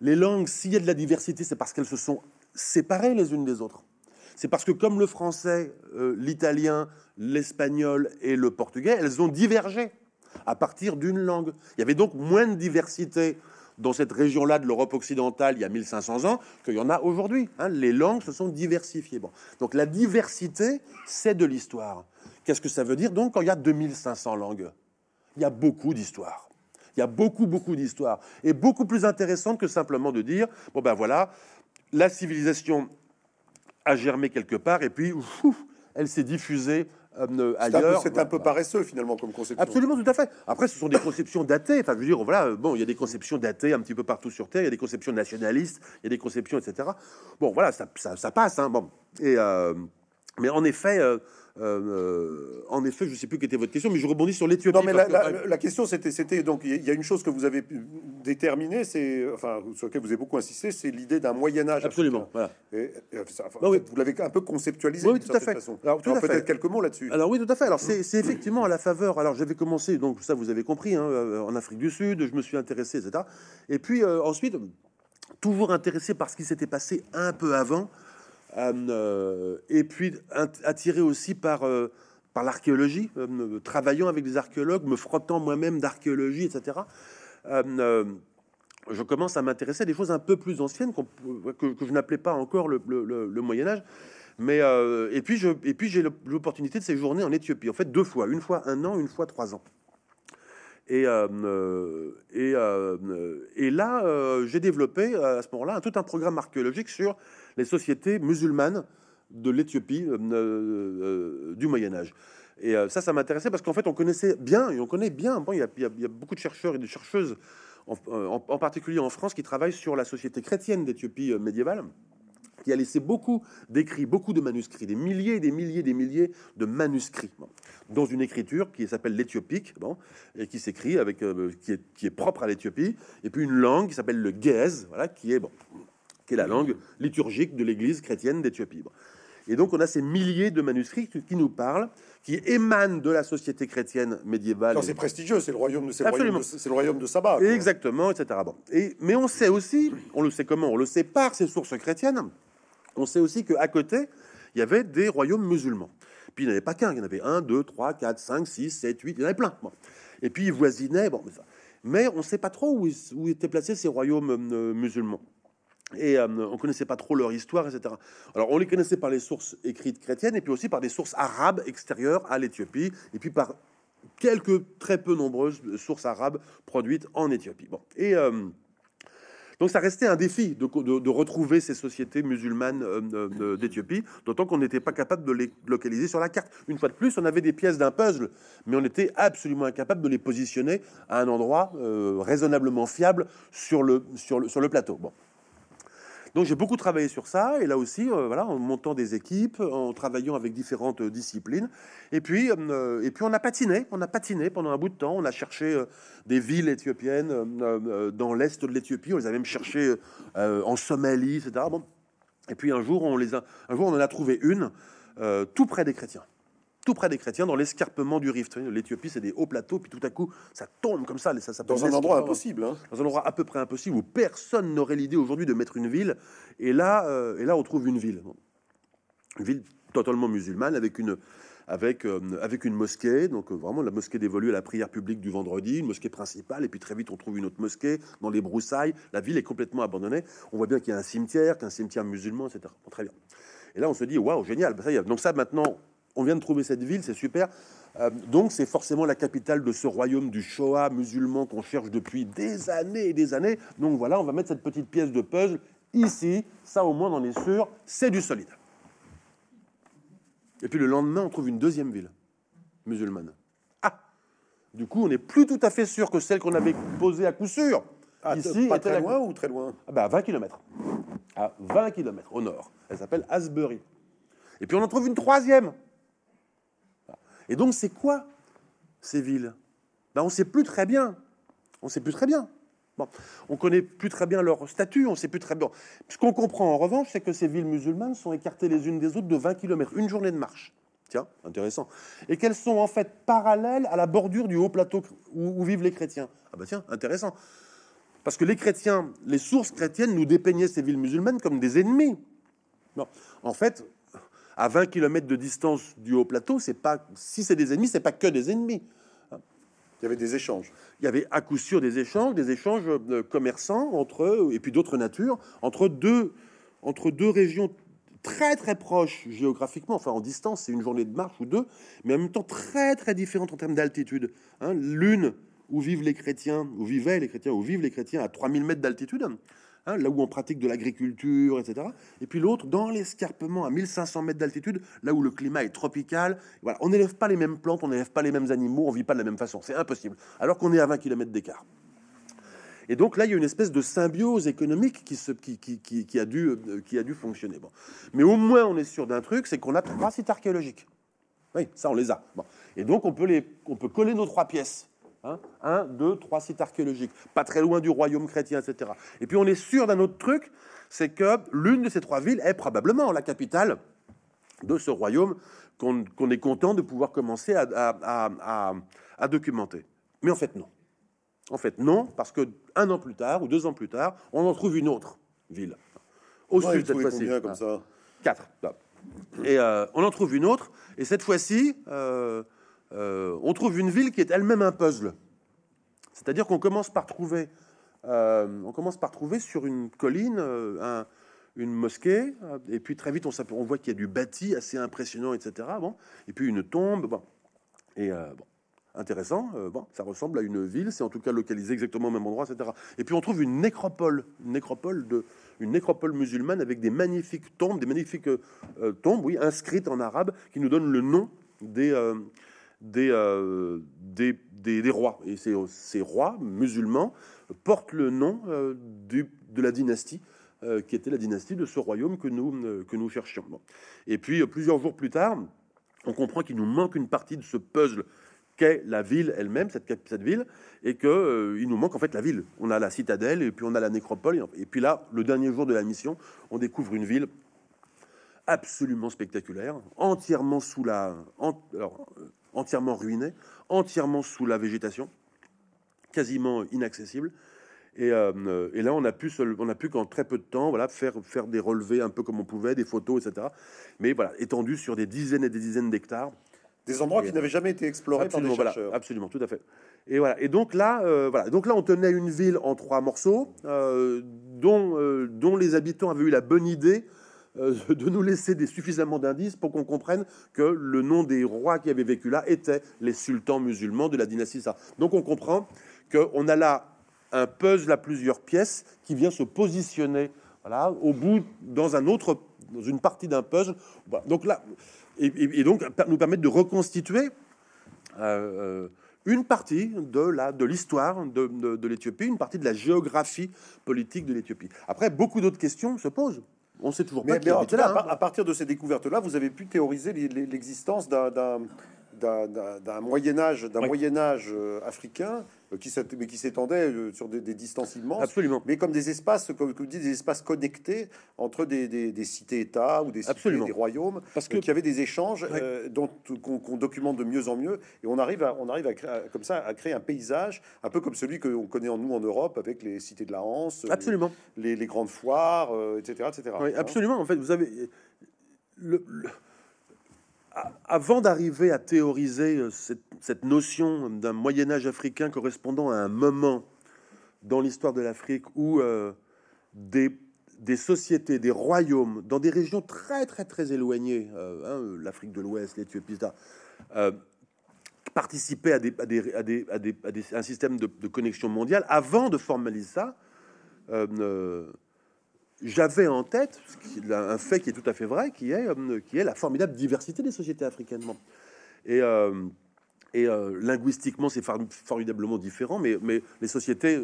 Les langues, s'il y a de la diversité, c'est parce qu'elles se sont séparées les unes des autres. C'est parce que comme le français, euh, l'italien, l'espagnol et le portugais, elles ont divergé à partir d'une langue. Il y avait donc moins de diversité dans cette région-là de l'Europe occidentale il y a 1500 ans qu'il y en a aujourd'hui. hein. Les langues se sont diversifiées. Bon. Donc la diversité, c'est de l'histoire. Qu'est-ce que ça veut dire donc quand il y a 2500 langues? Il y a beaucoup d'histoires. Il y a beaucoup, beaucoup d'histoires. Et beaucoup plus intéressantes que simplement de dire, bon ben voilà, la civilisation a germé quelque part et puis ouf, elle s'est diffusée euh, C'est un, peu- ailleurs. c'est un peu paresseux finalement comme conception. Absolument, tout à fait. Après, ce sont des conceptions datées. Enfin, je veux dire, voilà, bon, il y a des conceptions datées un petit peu partout sur Terre. Il y a des conceptions nationalistes, il y a des conceptions, etc. Bon, voilà, ça, ça, ça passe. Hein, bon. Et, euh, mais en effet, euh, euh, en effet, je sais plus quelle était votre question, mais je rebondis sur l'Éthiopie. Non, mais la, que- la- la question, c'était, donc il y a une chose que vous avez pu déterminer, c'est enfin sur laquelle vous avez beaucoup insisté, c'est l'idée d'un Moyen Âge. Absolument. Voilà. africain. Et, et, enfin, enfin, Non, oui. Vous l'avez un peu conceptualisé. Oui, tout à fait. façon. Alors, fait. peut-être quelques mots là-dessus. Alors oui, tout à fait. Alors c'est effectivement à la faveur. Alors j'avais commencé, donc ça vous avez compris, hein, euh, en Afrique du Sud, je me suis intéressé, etc. Et puis euh, ensuite, toujours intéressé par ce qui s'était passé un peu avant, euh, euh, et puis attiré aussi par euh, par l'archéologie, euh, travaillant avec des archéologues, me frottant moi-même d'archéologie, etc. Euh, euh, je commence à m'intéresser à des choses un peu plus anciennes que, que je n'appelais pas encore le, Moyen Âge. Mais euh, et puis je et puis j'ai l'opportunité de séjourner en Éthiopie. En fait, deux fois, une fois un an, une fois trois ans. Et euh, euh, et, euh, euh, et là, euh, j'ai développé euh, à ce moment-là tout un programme archéologique sur les sociétés musulmanes de l'Éthiopie euh, euh, du Moyen Âge. Et euh, ça, ça m'intéressait parce qu'en fait, on connaissait bien, et on connaît bien. Bon, il y a, beaucoup de chercheurs et de chercheuses, en, particulier en France, qui travaillent sur la société chrétienne d'Éthiopie euh, médiévale. qui a laissé beaucoup d'écrits, beaucoup de manuscrits, des milliers, des milliers, des milliers de manuscrits dans une écriture qui s'appelle l'éthiopique, bon, et qui s'écrit avec, euh, qui, est, qui, est, propre à l'Éthiopie, et puis une langue qui s'appelle le Ge'ez, voilà, qui est bon, qui est la langue liturgique de l'Église chrétienne d'Éthiopie. Et donc on a ces milliers de manuscrits qui nous parlent, qui émanent de la société chrétienne médiévale. C'est prestigieux, c'est le royaume, c'est le royaume, de, le royaume de Saba. Exactement, etc. Bon. Et, mais on sait aussi, on le sait comment On le sait par ces sources chrétiennes. On sait aussi qu'à côté, il y avait des royaumes musulmans. Puis il n'y en avait pas qu'un, il y en avait un, deux, trois, quatre, cinq, six, sept, huit, il y en avait plein. Et puis ils voisinaient, bon, mais on ne sait pas trop où, où, étaient placés ces royaumes euh, musulmans et euh, on connaissait pas trop leur histoire, etc. Alors on les connaissait par les sources écrites chrétiennes et puis aussi par des sources arabes extérieures à l'Éthiopie et puis par quelques très peu nombreuses sources arabes produites en Éthiopie. Bon. Et euh, donc ça restait un défi de, retrouver ces sociétés musulmanes euh, d'Éthiopie, d'autant qu'on n'était pas capable de les localiser sur la carte. Une fois de plus, on avait des pièces d'un puzzle, mais on était absolument incapable de les positionner à un endroit raisonnablement fiable sur le, sur le, sur le plateau. Bon. Donc j'ai beaucoup travaillé sur ça, et là aussi, euh, voilà, en montant des équipes, en travaillant avec différentes euh, disciplines. Et puis, euh, et puis on a patiné, on a patiné pendant un bout de temps. On a cherché des villes éthiopiennes dans l'est de l'Éthiopie. On les a même cherchées en Somalie, etc. Bon. Et puis un jour, on les a, un jour, on en a trouvé une tout près des chrétiens tout près des chrétiens, dans l'escarpement du rift. L'Éthiopie, c'est des hauts plateaux, puis tout à coup, ça tombe comme ça. ça, dans un endroit impossible. Hein. Dans un endroit à peu près impossible, où personne n'aurait l'idée aujourd'hui de mettre une ville. Et là, euh, et là, on trouve une ville. Une ville totalement musulmane, avec une, avec, euh, avec une mosquée, donc euh, vraiment la mosquée dévolue à la prière publique du vendredi, une mosquée principale, et puis très vite on trouve une autre mosquée dans les broussailles. La ville est complètement abandonnée. On voit bien qu'il y a un cimetière, qu'un cimetière musulman, etc. très bien. Et là on se dit waouh génial. Ça Donc ça maintenant on vient de trouver cette ville, c'est super. Euh, donc c'est forcément la capitale de ce royaume du Shoah musulman qu'on cherche depuis des années et des années. Donc voilà, on va mettre cette petite pièce de puzzle ici. Ça au moins on en est sûr, c'est du solide. Et puis le lendemain, on trouve une deuxième ville musulmane. Ah Du coup, on n'est plus tout à fait sûr que celle qu'on avait posée à coup sûr. Ah, ici, pas très loin ou très loin? Ah bah, À 20 km. À 20 km au nord. Elle s'appelle Asbury. Et puis on en trouve une troisième et donc, c'est quoi ces villes? Ben, On ne sait plus très bien. On ne sait plus très bien. Bon, on connaît plus très bien leur statut, on sait plus très bien. Ce qu'on comprend en revanche, c'est que ces villes musulmanes sont écartées les unes des autres de 20 km, une journée de marche. Tiens, intéressant. Et qu'elles sont en fait parallèles à la bordure du haut plateau où, vivent les chrétiens. Ah bah tiens, intéressant. Parce que les chrétiens, les sources chrétiennes nous dépeignaient ces villes musulmanes comme des ennemis. Non. En fait, à 20 km de distance du haut plateau, c'est pas si c'est des ennemis, c'est pas que des ennemis. Il y avait des échanges. Il y avait à coup sûr des échanges, des échanges euh, commerçants entre eux, et puis d'autres natures, entre deux, entre deux régions très très proches géographiquement, enfin en distance, c'est une journée de marche ou deux, mais en même temps très très différentes en termes d'altitude. Hein. L'une où vivent les chrétiens, où vivaient les chrétiens, où vivent les chrétiens à 3000 mètres d'altitude, Hein, là où on pratique de l'agriculture, etc. Et puis l'autre, dans l'escarpement à 1500 mètres d'altitude, là où le climat est tropical. Voilà, on n'élève pas les mêmes plantes, on n'élève pas les mêmes animaux, on vit pas de la même façon. C'est impossible. Alors qu'on est à 20 km d'écart. Et donc là, il y a une espèce de symbiose économique euh, qui a dû fonctionner. Bon. Mais au moins, on est sûr d'un truc, c'est qu'on a trois sites archéologiques. Oui, ça, on les a. Bon. Et donc, on peut, les, on peut coller nos trois pièces. Hein, un, deux, trois sites archéologiques, pas très loin du royaume chrétien, etc. Et puis on est sûr d'un autre truc, c'est que l'une de ces trois villes est probablement la capitale de ce royaume qu'on est content de pouvoir commencer à, documenter. Mais en fait, non. En fait, non, parce que un an plus tard ou deux ans plus tard, on en trouve une autre ville. Au sud, cette fois-ci. comme ça? Quatre. Et euh, on en trouve une autre, et cette fois-ci, euh, euh, on trouve une ville qui est elle-même un puzzle. C'est-à-dire qu'on commence par trouver, euh, on commence par trouver sur une colline euh, une mosquée, et puis très vite on, voit qu'il y a du bâti assez impressionnant, etc. Bon, et puis une tombe, et bon, intéressant. bon, ça ressemble à une ville, c'est en tout cas localisé exactement au même endroit, etc. Et puis on trouve une nécropole, une nécropole de, une nécropole musulmane avec des magnifiques tombes, des magnifiques tombes, oui, inscrites en arabe, qui nous donnent le nom des euh, des, des, des, rois. Et ces, ces, rois musulmans portent le nom euh, du, de la dynastie qui était la dynastie de ce royaume que nous, que nous cherchions. Et puis, plusieurs jours plus tard, on comprend qu'il nous manque une partie de ce puzzle qu'est la ville elle-même, cette, cette, ville, et qu'il euh, il nous manque en fait la ville. On a la citadelle, et puis on a la nécropole, et puis là, le dernier jour de la mission, on découvre une ville absolument spectaculaire, entièrement sous la, euh, entièrement ruinée, entièrement sous la végétation, quasiment inaccessible. Et, euh, et, là, on a pu, on a pu qu'en très peu de temps, voilà, faire faire des relevés un peu comme on pouvait, des photos, etc. Mais voilà, étendu sur des dizaines et des dizaines d'hectares. Des endroits qui n'avaient jamais été explorés par des chercheurs. absolument, tout à fait. Et voilà. Et donc là, euh, voilà. Donc là, on tenait une ville en trois morceaux, euh, dont dont les habitants avaient eu la bonne idée de nous laisser des, suffisamment d'indices pour qu'on comprenne que le nom des rois qui avaient vécu là étaient les sultans musulmans de la dynastie Sa. Donc on comprend qu'on a là un puzzle à plusieurs pièces qui vient se positionner voilà, au bout dans un autre, dans une partie d'un puzzle. Donc là, et, donc nous permettre de reconstituer euh, une partie de la de l'histoire de, de, l'Éthiopie, une partie de la géographie politique de l'Éthiopie. Après, beaucoup d'autres questions se posent. On sait toujours pas. Mais, hein. à partir de ces découvertes-là, vous avez pu théoriser l'existence d'un d'un Moyen Âge, d'un Moyen Âge euh, africain euh, qui s'étendait euh, sur des, distances immenses, Absolument. mais comme des espaces, comme vous dites, des espaces connectés entre des, des cités-États ou des cités, des royaumes, parce que, y avait des échanges dont qu'on documente de mieux en mieux, et on arrive à, on arrive à, comme ça à créer un paysage un peu comme celui que on connaît en nous en Europe avec les cités de la Hanse, absolument, les, les grandes foires, etc., etc. Oui, absolument. En fait, vous avez le avant d'arriver à théoriser euh, cette, notion d'un Moyen Âge africain correspondant à un moment dans l'histoire de l'Afrique où euh, des, sociétés, des royaumes, dans des régions très très très éloignées, euh, hein, l'Afrique de l'Ouest, l'Éthiopie, participaient à, des, un système de, connexion mondiale, avant de formaliser ça, j'avais en tête un fait qui est tout à fait vrai, qui est, euh, la formidable diversité des sociétés africaines. Et, euh, euh, linguistiquement, c'est formidablement différent, mais, les sociétés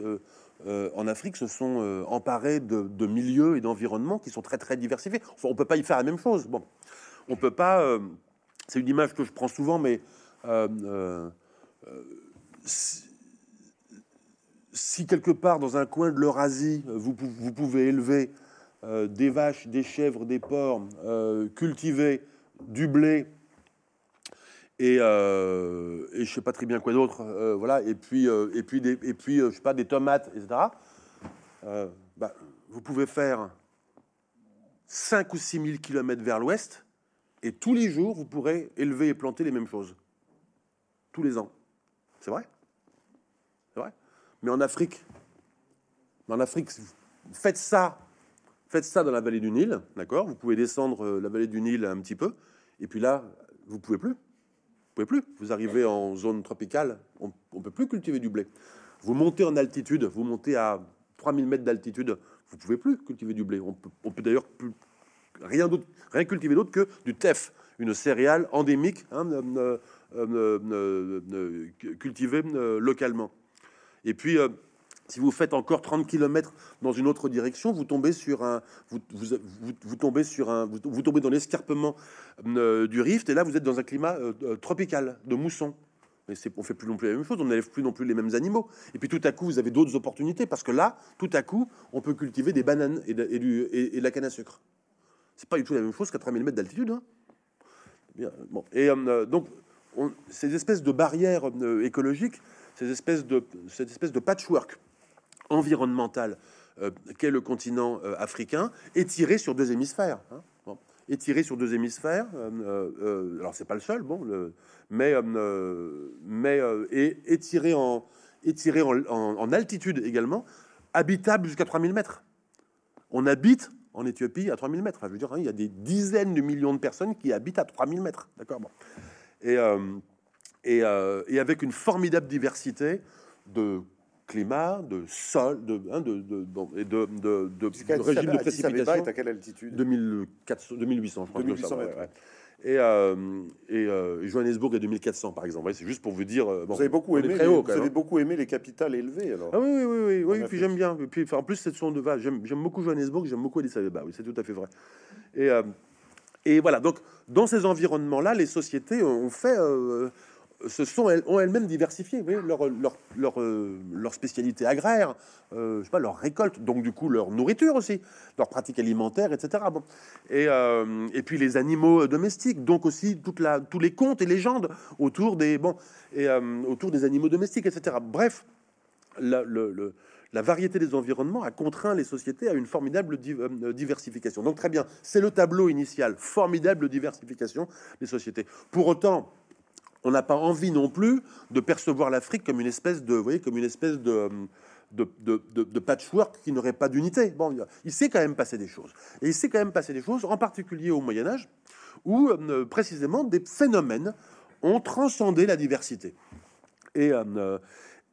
en Afrique se sont emparées de, milieux et d'environnements qui sont très très diversifiés. Enfin, on peut pas y faire la même chose. Bon, on peut pas. c'est une image que je prends souvent, mais si, quelque part dans un coin de l'Eurasie, vous pouvez élever euh, des vaches, des chèvres, des porcs, euh, cultiver du blé et, euh, je sais pas très bien quoi d'autre, voilà, et puis et puis des, et puis je sais pas des tomates, etc. Bah, vous pouvez faire 5 ou 6 000 kilomètres vers l'ouest et tous les jours vous pourrez élever et planter les mêmes choses tous les ans. C'est vrai, c'est vrai? Mais en Afrique, en Afrique, faites ça Faites ça dans la vallée du Nil, d'accord? Vous pouvez descendre euh, la vallée du Nil un petit peu, et puis là, vous pouvez plus. Vous pouvez plus. Vous arrivez en zone tropicale, on ne peut plus cultiver du blé. Vous montez en altitude, vous montez à 3000 mètres d'altitude, vous pouvez plus cultiver du blé. On peut, peut d'ailleurs plus rien d'autre, rien cultiver d'autre que du teff, une céréale endémique hein, euh, euh, cultivée localement. Et puis si vous faites encore 30 km dans une autre direction, vous tombez sur un, vous, vous, vous, tombez sur un, vous, tombez dans l'escarpement euh, du rift, et là vous êtes dans un climat euh, euh, tropical de mousson. Mais c'est, on fait plus non plus la même chose, on n'élève plus non plus les mêmes animaux. Et puis tout à coup, vous avez d'autres opportunités parce que là, tout à coup, on peut cultiver des bananes et de, du, et, la canne à sucre. C'est pas du tout la même chose qu'à 3000 mètres d'altitude. Hein. Bien, bon. Et donc, ces espèces de barrières écologiques, ces espèces de, cette espèce de patchwork environnemental euh, qu'est le continent euh, africain, étiré sur deux hémisphères. Hein, étiré sur deux hémisphères. Euh, alors c'est pas le seul, bon, le, mais mais et étiré en étiré en, altitude également, habitable jusqu'à 3000 mètres. On habite en Éthiopie à 3000 mètres. je veux dire, hein, il y a des dizaines de millions de personnes qui habitent à 3000 mètres. D'accord. Bon. Et, et, et, avec une formidable diversité de climat, de sol, de, hein, de, de, et de, de, de, régime de précipitation. est à quelle altitude 2400, 2800, je crois. 2800 mètres. et, euh, et euh, Johannesburg est 2400 par exemple. C'est juste pour vous dire. euh, bon, Vous avez beaucoup aimé, les, haut, vous avez hein. beaucoup aimé les capitales élevées alors. Ah oui, oui, oui, oui, oui, puis j'aime bien. Et puis, enfin, en plus, cette son de va, j'aime, j'aime beaucoup Johannesburg, j'aime beaucoup Addis Abeba. Oui, c'est tout à fait vrai. Et, euh, et voilà. Donc, dans ces environnements-là, les sociétés ont fait, euh, se sont ont elles-mêmes diversifié, vous voyez, leur, leur, leur, euh, leur spécialité agraire, euh, je sais pas, leur récolte, donc du coup leur nourriture aussi, leurs pratiques alimentaires, etc. Bon. Et, euh, et puis les animaux domestiques, donc aussi toute la, tous les contes et légendes autour des, bon, et, autour des animaux domestiques, etc. Bref, la, variété des environnements a contraint les sociétés à une formidable di- diversification. Donc très bien, c'est le tableau initial, formidable diversification des sociétés. Pour autant, on n'a pas envie non plus de percevoir l'Afrique comme une espèce de, vous voyez, comme une espèce de, patchwork qui n'aurait pas d'unité. Bon, il s'est quand même passé des choses. Et il s'est quand même passé des choses, en particulier au Moyen Âge, où euh, précisément des phénomènes ont transcendé la diversité. Et, euh,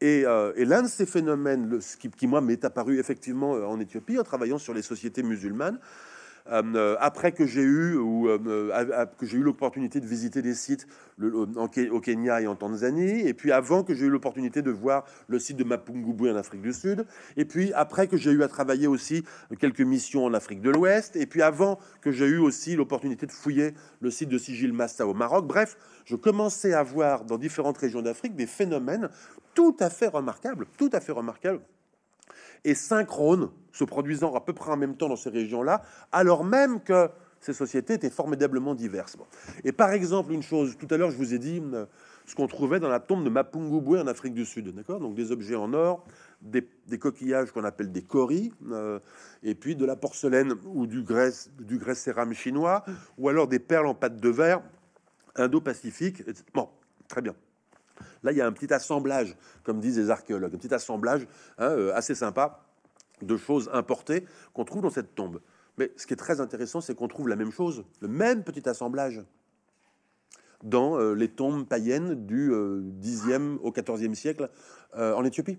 euh, l'un de ces phénomènes, le- qui, qui, moi m'est apparu effectivement en Éthiopie en travaillant sur les sociétés musulmanes, après que j'ai eu euh, que j'ai eu l'opportunité de visiter des sites au Kenya et en Tanzanie, et puis avant que j'ai eu l'opportunité de voir le site de Mapungubwe en Afrique du Sud, et puis après que j'ai eu à travailler aussi quelques missions en Afrique de l'Ouest, et puis avant que j'ai eu aussi l'opportunité de fouiller le site de Sigil Massa au Maroc. Bref, je commençais à voir dans différentes régions d'Afrique des phénomènes tout à fait remarquables, tout à fait remarquables et synchrones, se produisant à peu près en même temps dans ces régions-là, alors même que ces sociétés étaient formidablement diverses. Et par exemple, une chose, tout à l'heure, je vous ai dit euh, ce qu'on trouvait dans la tombe de Mapungubwe en Afrique du Sud, d'accord? Donc des objets en or, des, coquillages qu'on appelle des coris, euh, et puis de la porcelaine ou du grès, du grès cérame chinois, ou alors des perles en pâte de verre indo-pacifique. Bon, très bien. Là, il y a un petit assemblage, comme disent les archéologues, un petit assemblage hein, euh, assez sympa de choses importées qu'on trouve dans cette tombe. Mais ce qui est très intéressant, c'est qu'on trouve la même chose, le même petit assemblage dans euh, les tombes païennes du euh, 10e au 14e siècle euh, en Éthiopie.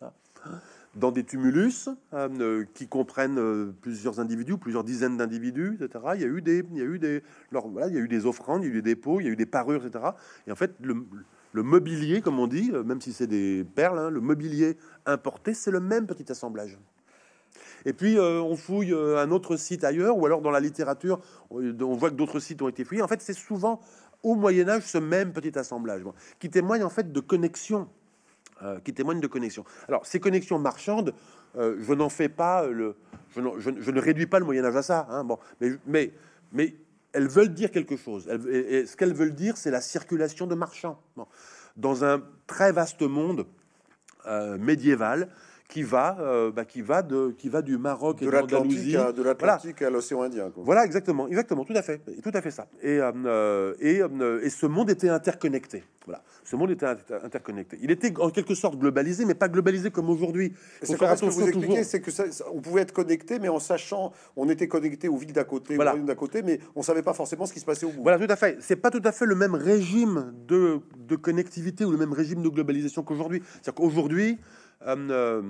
Ah. Dans des tumulus euh, euh, qui comprennent euh, plusieurs individus, plusieurs dizaines d'individus, etc. Il y a eu des, il y a eu des, alors, voilà, il y a eu des offrandes, il y a eu des dépôts, il y a eu des parures, etc. Et en fait, le, mobilier, comme on dit, même si c'est des perles, hein, le mobilier importé, c'est le même petit assemblage. Et puis on fouille un autre site ailleurs, ou alors dans la littérature, on, voit que d'autres sites ont été fouillés. En fait, c'est souvent au Moyen Âge ce même petit assemblage, qui témoigne en fait de connexion, euh, qui témoigne de connexion. Alors ces connexions marchandes, euh, je n'en fais pas le, je, je ne- réduis pas le Moyen Âge à ça. hein, bon, mais, mais, mais elles veulent dire quelque chose. Et, ce qu'elles veulent dire, c'est la circulation de marchands dans un très vaste monde euh, médiéval qui va, euh, bah, qui va de, qui va du Maroc et De l'Andalousie. l'Atlantique à, de l'Atlantique à l'océan Indien. quoi. Voilà, exactement, exactement, tout à fait, tout à fait ça. Et, euh, euh, et, euh, et ce monde était interconnecté. Voilà, ce monde était inter- interconnecté. Il était en quelque sorte globalisé, mais pas globalisé comme aujourd'hui. C'est ce que vous expliquez, c'est que ça- on pouvait être connecté, mais en sachant, on était connecté aux villes d'à côté, Voilà. aux villes d'à côté, mais on savait pas forcément ce qui se passait au bout. Voilà, tout à fait. C'est pas tout à fait le même régime de, de connectivité ou le même régime de globalisation qu'aujourd'hui. C'est-à-dire qu'aujourd'hui, euh,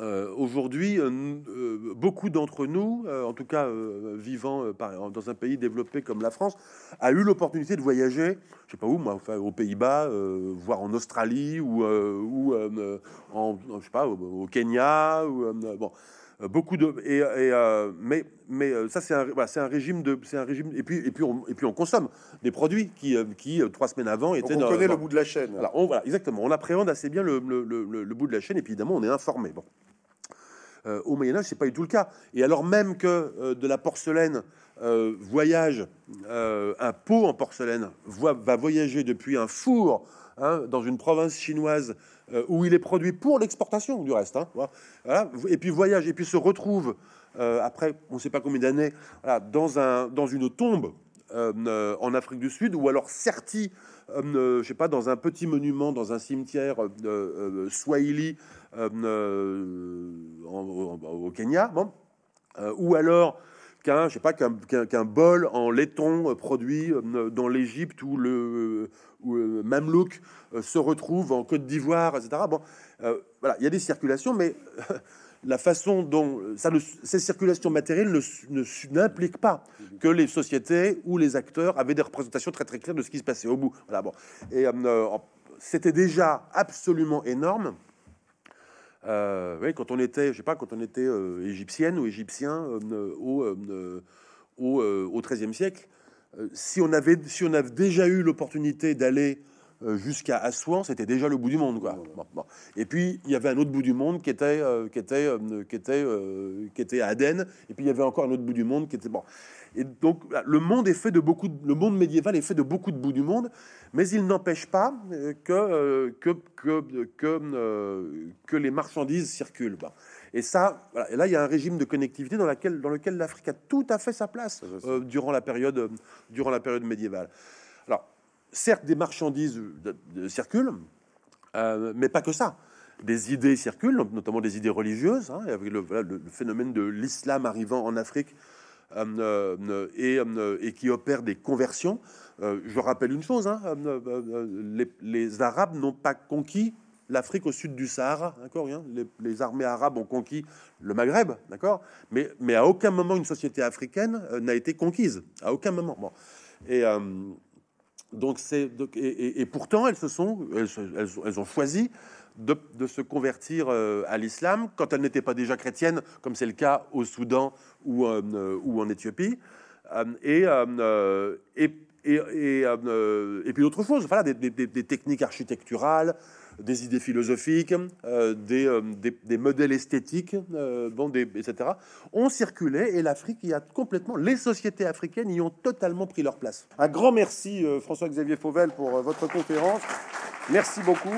euh, aujourd'hui, euh, beaucoup d'entre nous, en tout cas vivant dans un pays développé comme la France, a eu l'opportunité de voyager, je sais pas où, moi, enfin, aux Pays-Bas, voire en Australie ou, je sais pas, au, au Kenya, ou bon. Euh, beaucoup de et, et, euh, mais mais euh, ça c'est un c'est un régime de c'est un régime et puis et puis on, et puis on consomme des produits qui qui trois semaines avant Donc étaient on connaît dans- le bout de la chaîne. voilà, on, voilà, exactement. On appréhende assez bien le, le- le- bout de la chaîne et puis évidemment on est informé. Bon. Euh, au Moyen Âge, c'est pas du tout le cas. Et alors même que euh, de la porcelaine voyage, un pot en porcelaine va voyager depuis un four hein, dans une province chinoise euh, où il est produit pour l'exportation du reste. hein, voilà. Et puis voyage et puis se retrouve euh, après on ne sait pas combien d'années dans un dans une tombe euh, en Afrique du Sud, ou alors serti, je sais pas, dans un petit monument, dans un cimetière swahili au Kenya, bon, ou alors qu'un, je sais pas, qu'un bol en laiton euh, produit euh, dans l'Égypte ou le ou, euh, Mamelouk euh, se retrouve en Côte d'Ivoire, etc. Bon, voilà, il y a des circulations, mais la façon dont ça ces circulations matérielles n'impliquent pas que les sociétés ou les acteurs avaient des représentations très très claires de ce qui se passait au bout. Voilà, bon. Et c'était déjà absolument énorme. Oui, quand on était, je sais pas, quand on était égyptienne ou égyptien au, au, XIIIe siècle, si on avait, si on avait déjà eu l'opportunité d'aller euh, jusqu'à Assouan, c'était déjà le bout du monde, quoi. Et puis il y avait un autre bout du monde qui était euh, qui était euh, qui était qui était à Aden, et puis il y avait encore un autre bout du monde qui était bon. Et donc le monde est fait de beaucoup, le monde médiéval est fait de beaucoup de bouts du monde, mais il n'empêche pas que que que que, que les marchandises circulent. Et ça, et là, il y a un régime de connectivité dans, laquelle, dans lequel l'Afrique a tout à fait sa place durant la période, durant la période médiévale. Alors, certes, des marchandises circulent, euh, mais pas que ça. Des idées circulent, notamment des idées religieuses, hein, avec le, phénomène de l'islam arrivant en Afrique euh, euh, et, qui opère des conversions. je rappelle une chose, hein, les, Arabes n'ont pas conquis l'Afrique au sud du Sahara, d'accord les, les, armées arabes ont conquis le Maghreb, d'accord mais, à aucun moment une société africaine n'a été conquise, à aucun moment. Et, donc et, pourtant elles se sont elles, ont choisi de, se convertir euh, à l'islam quand elles n'étaient pas déjà chrétiennes, comme c'est le cas au Soudan ou, euh, ou en Éthiopie. Euh, et, et, et, et, puis d'autres choses, voilà, des, techniques architecturales, des idées philosophiques, euh, euh, des, des, modèles esthétiques, euh, bon, etc., ont circulé et l'Afrique y a complètement, les sociétés africaines y ont totalement pris leur place. Un grand merci François-Xavier Fauvel pour votre conférence. Merci beaucoup.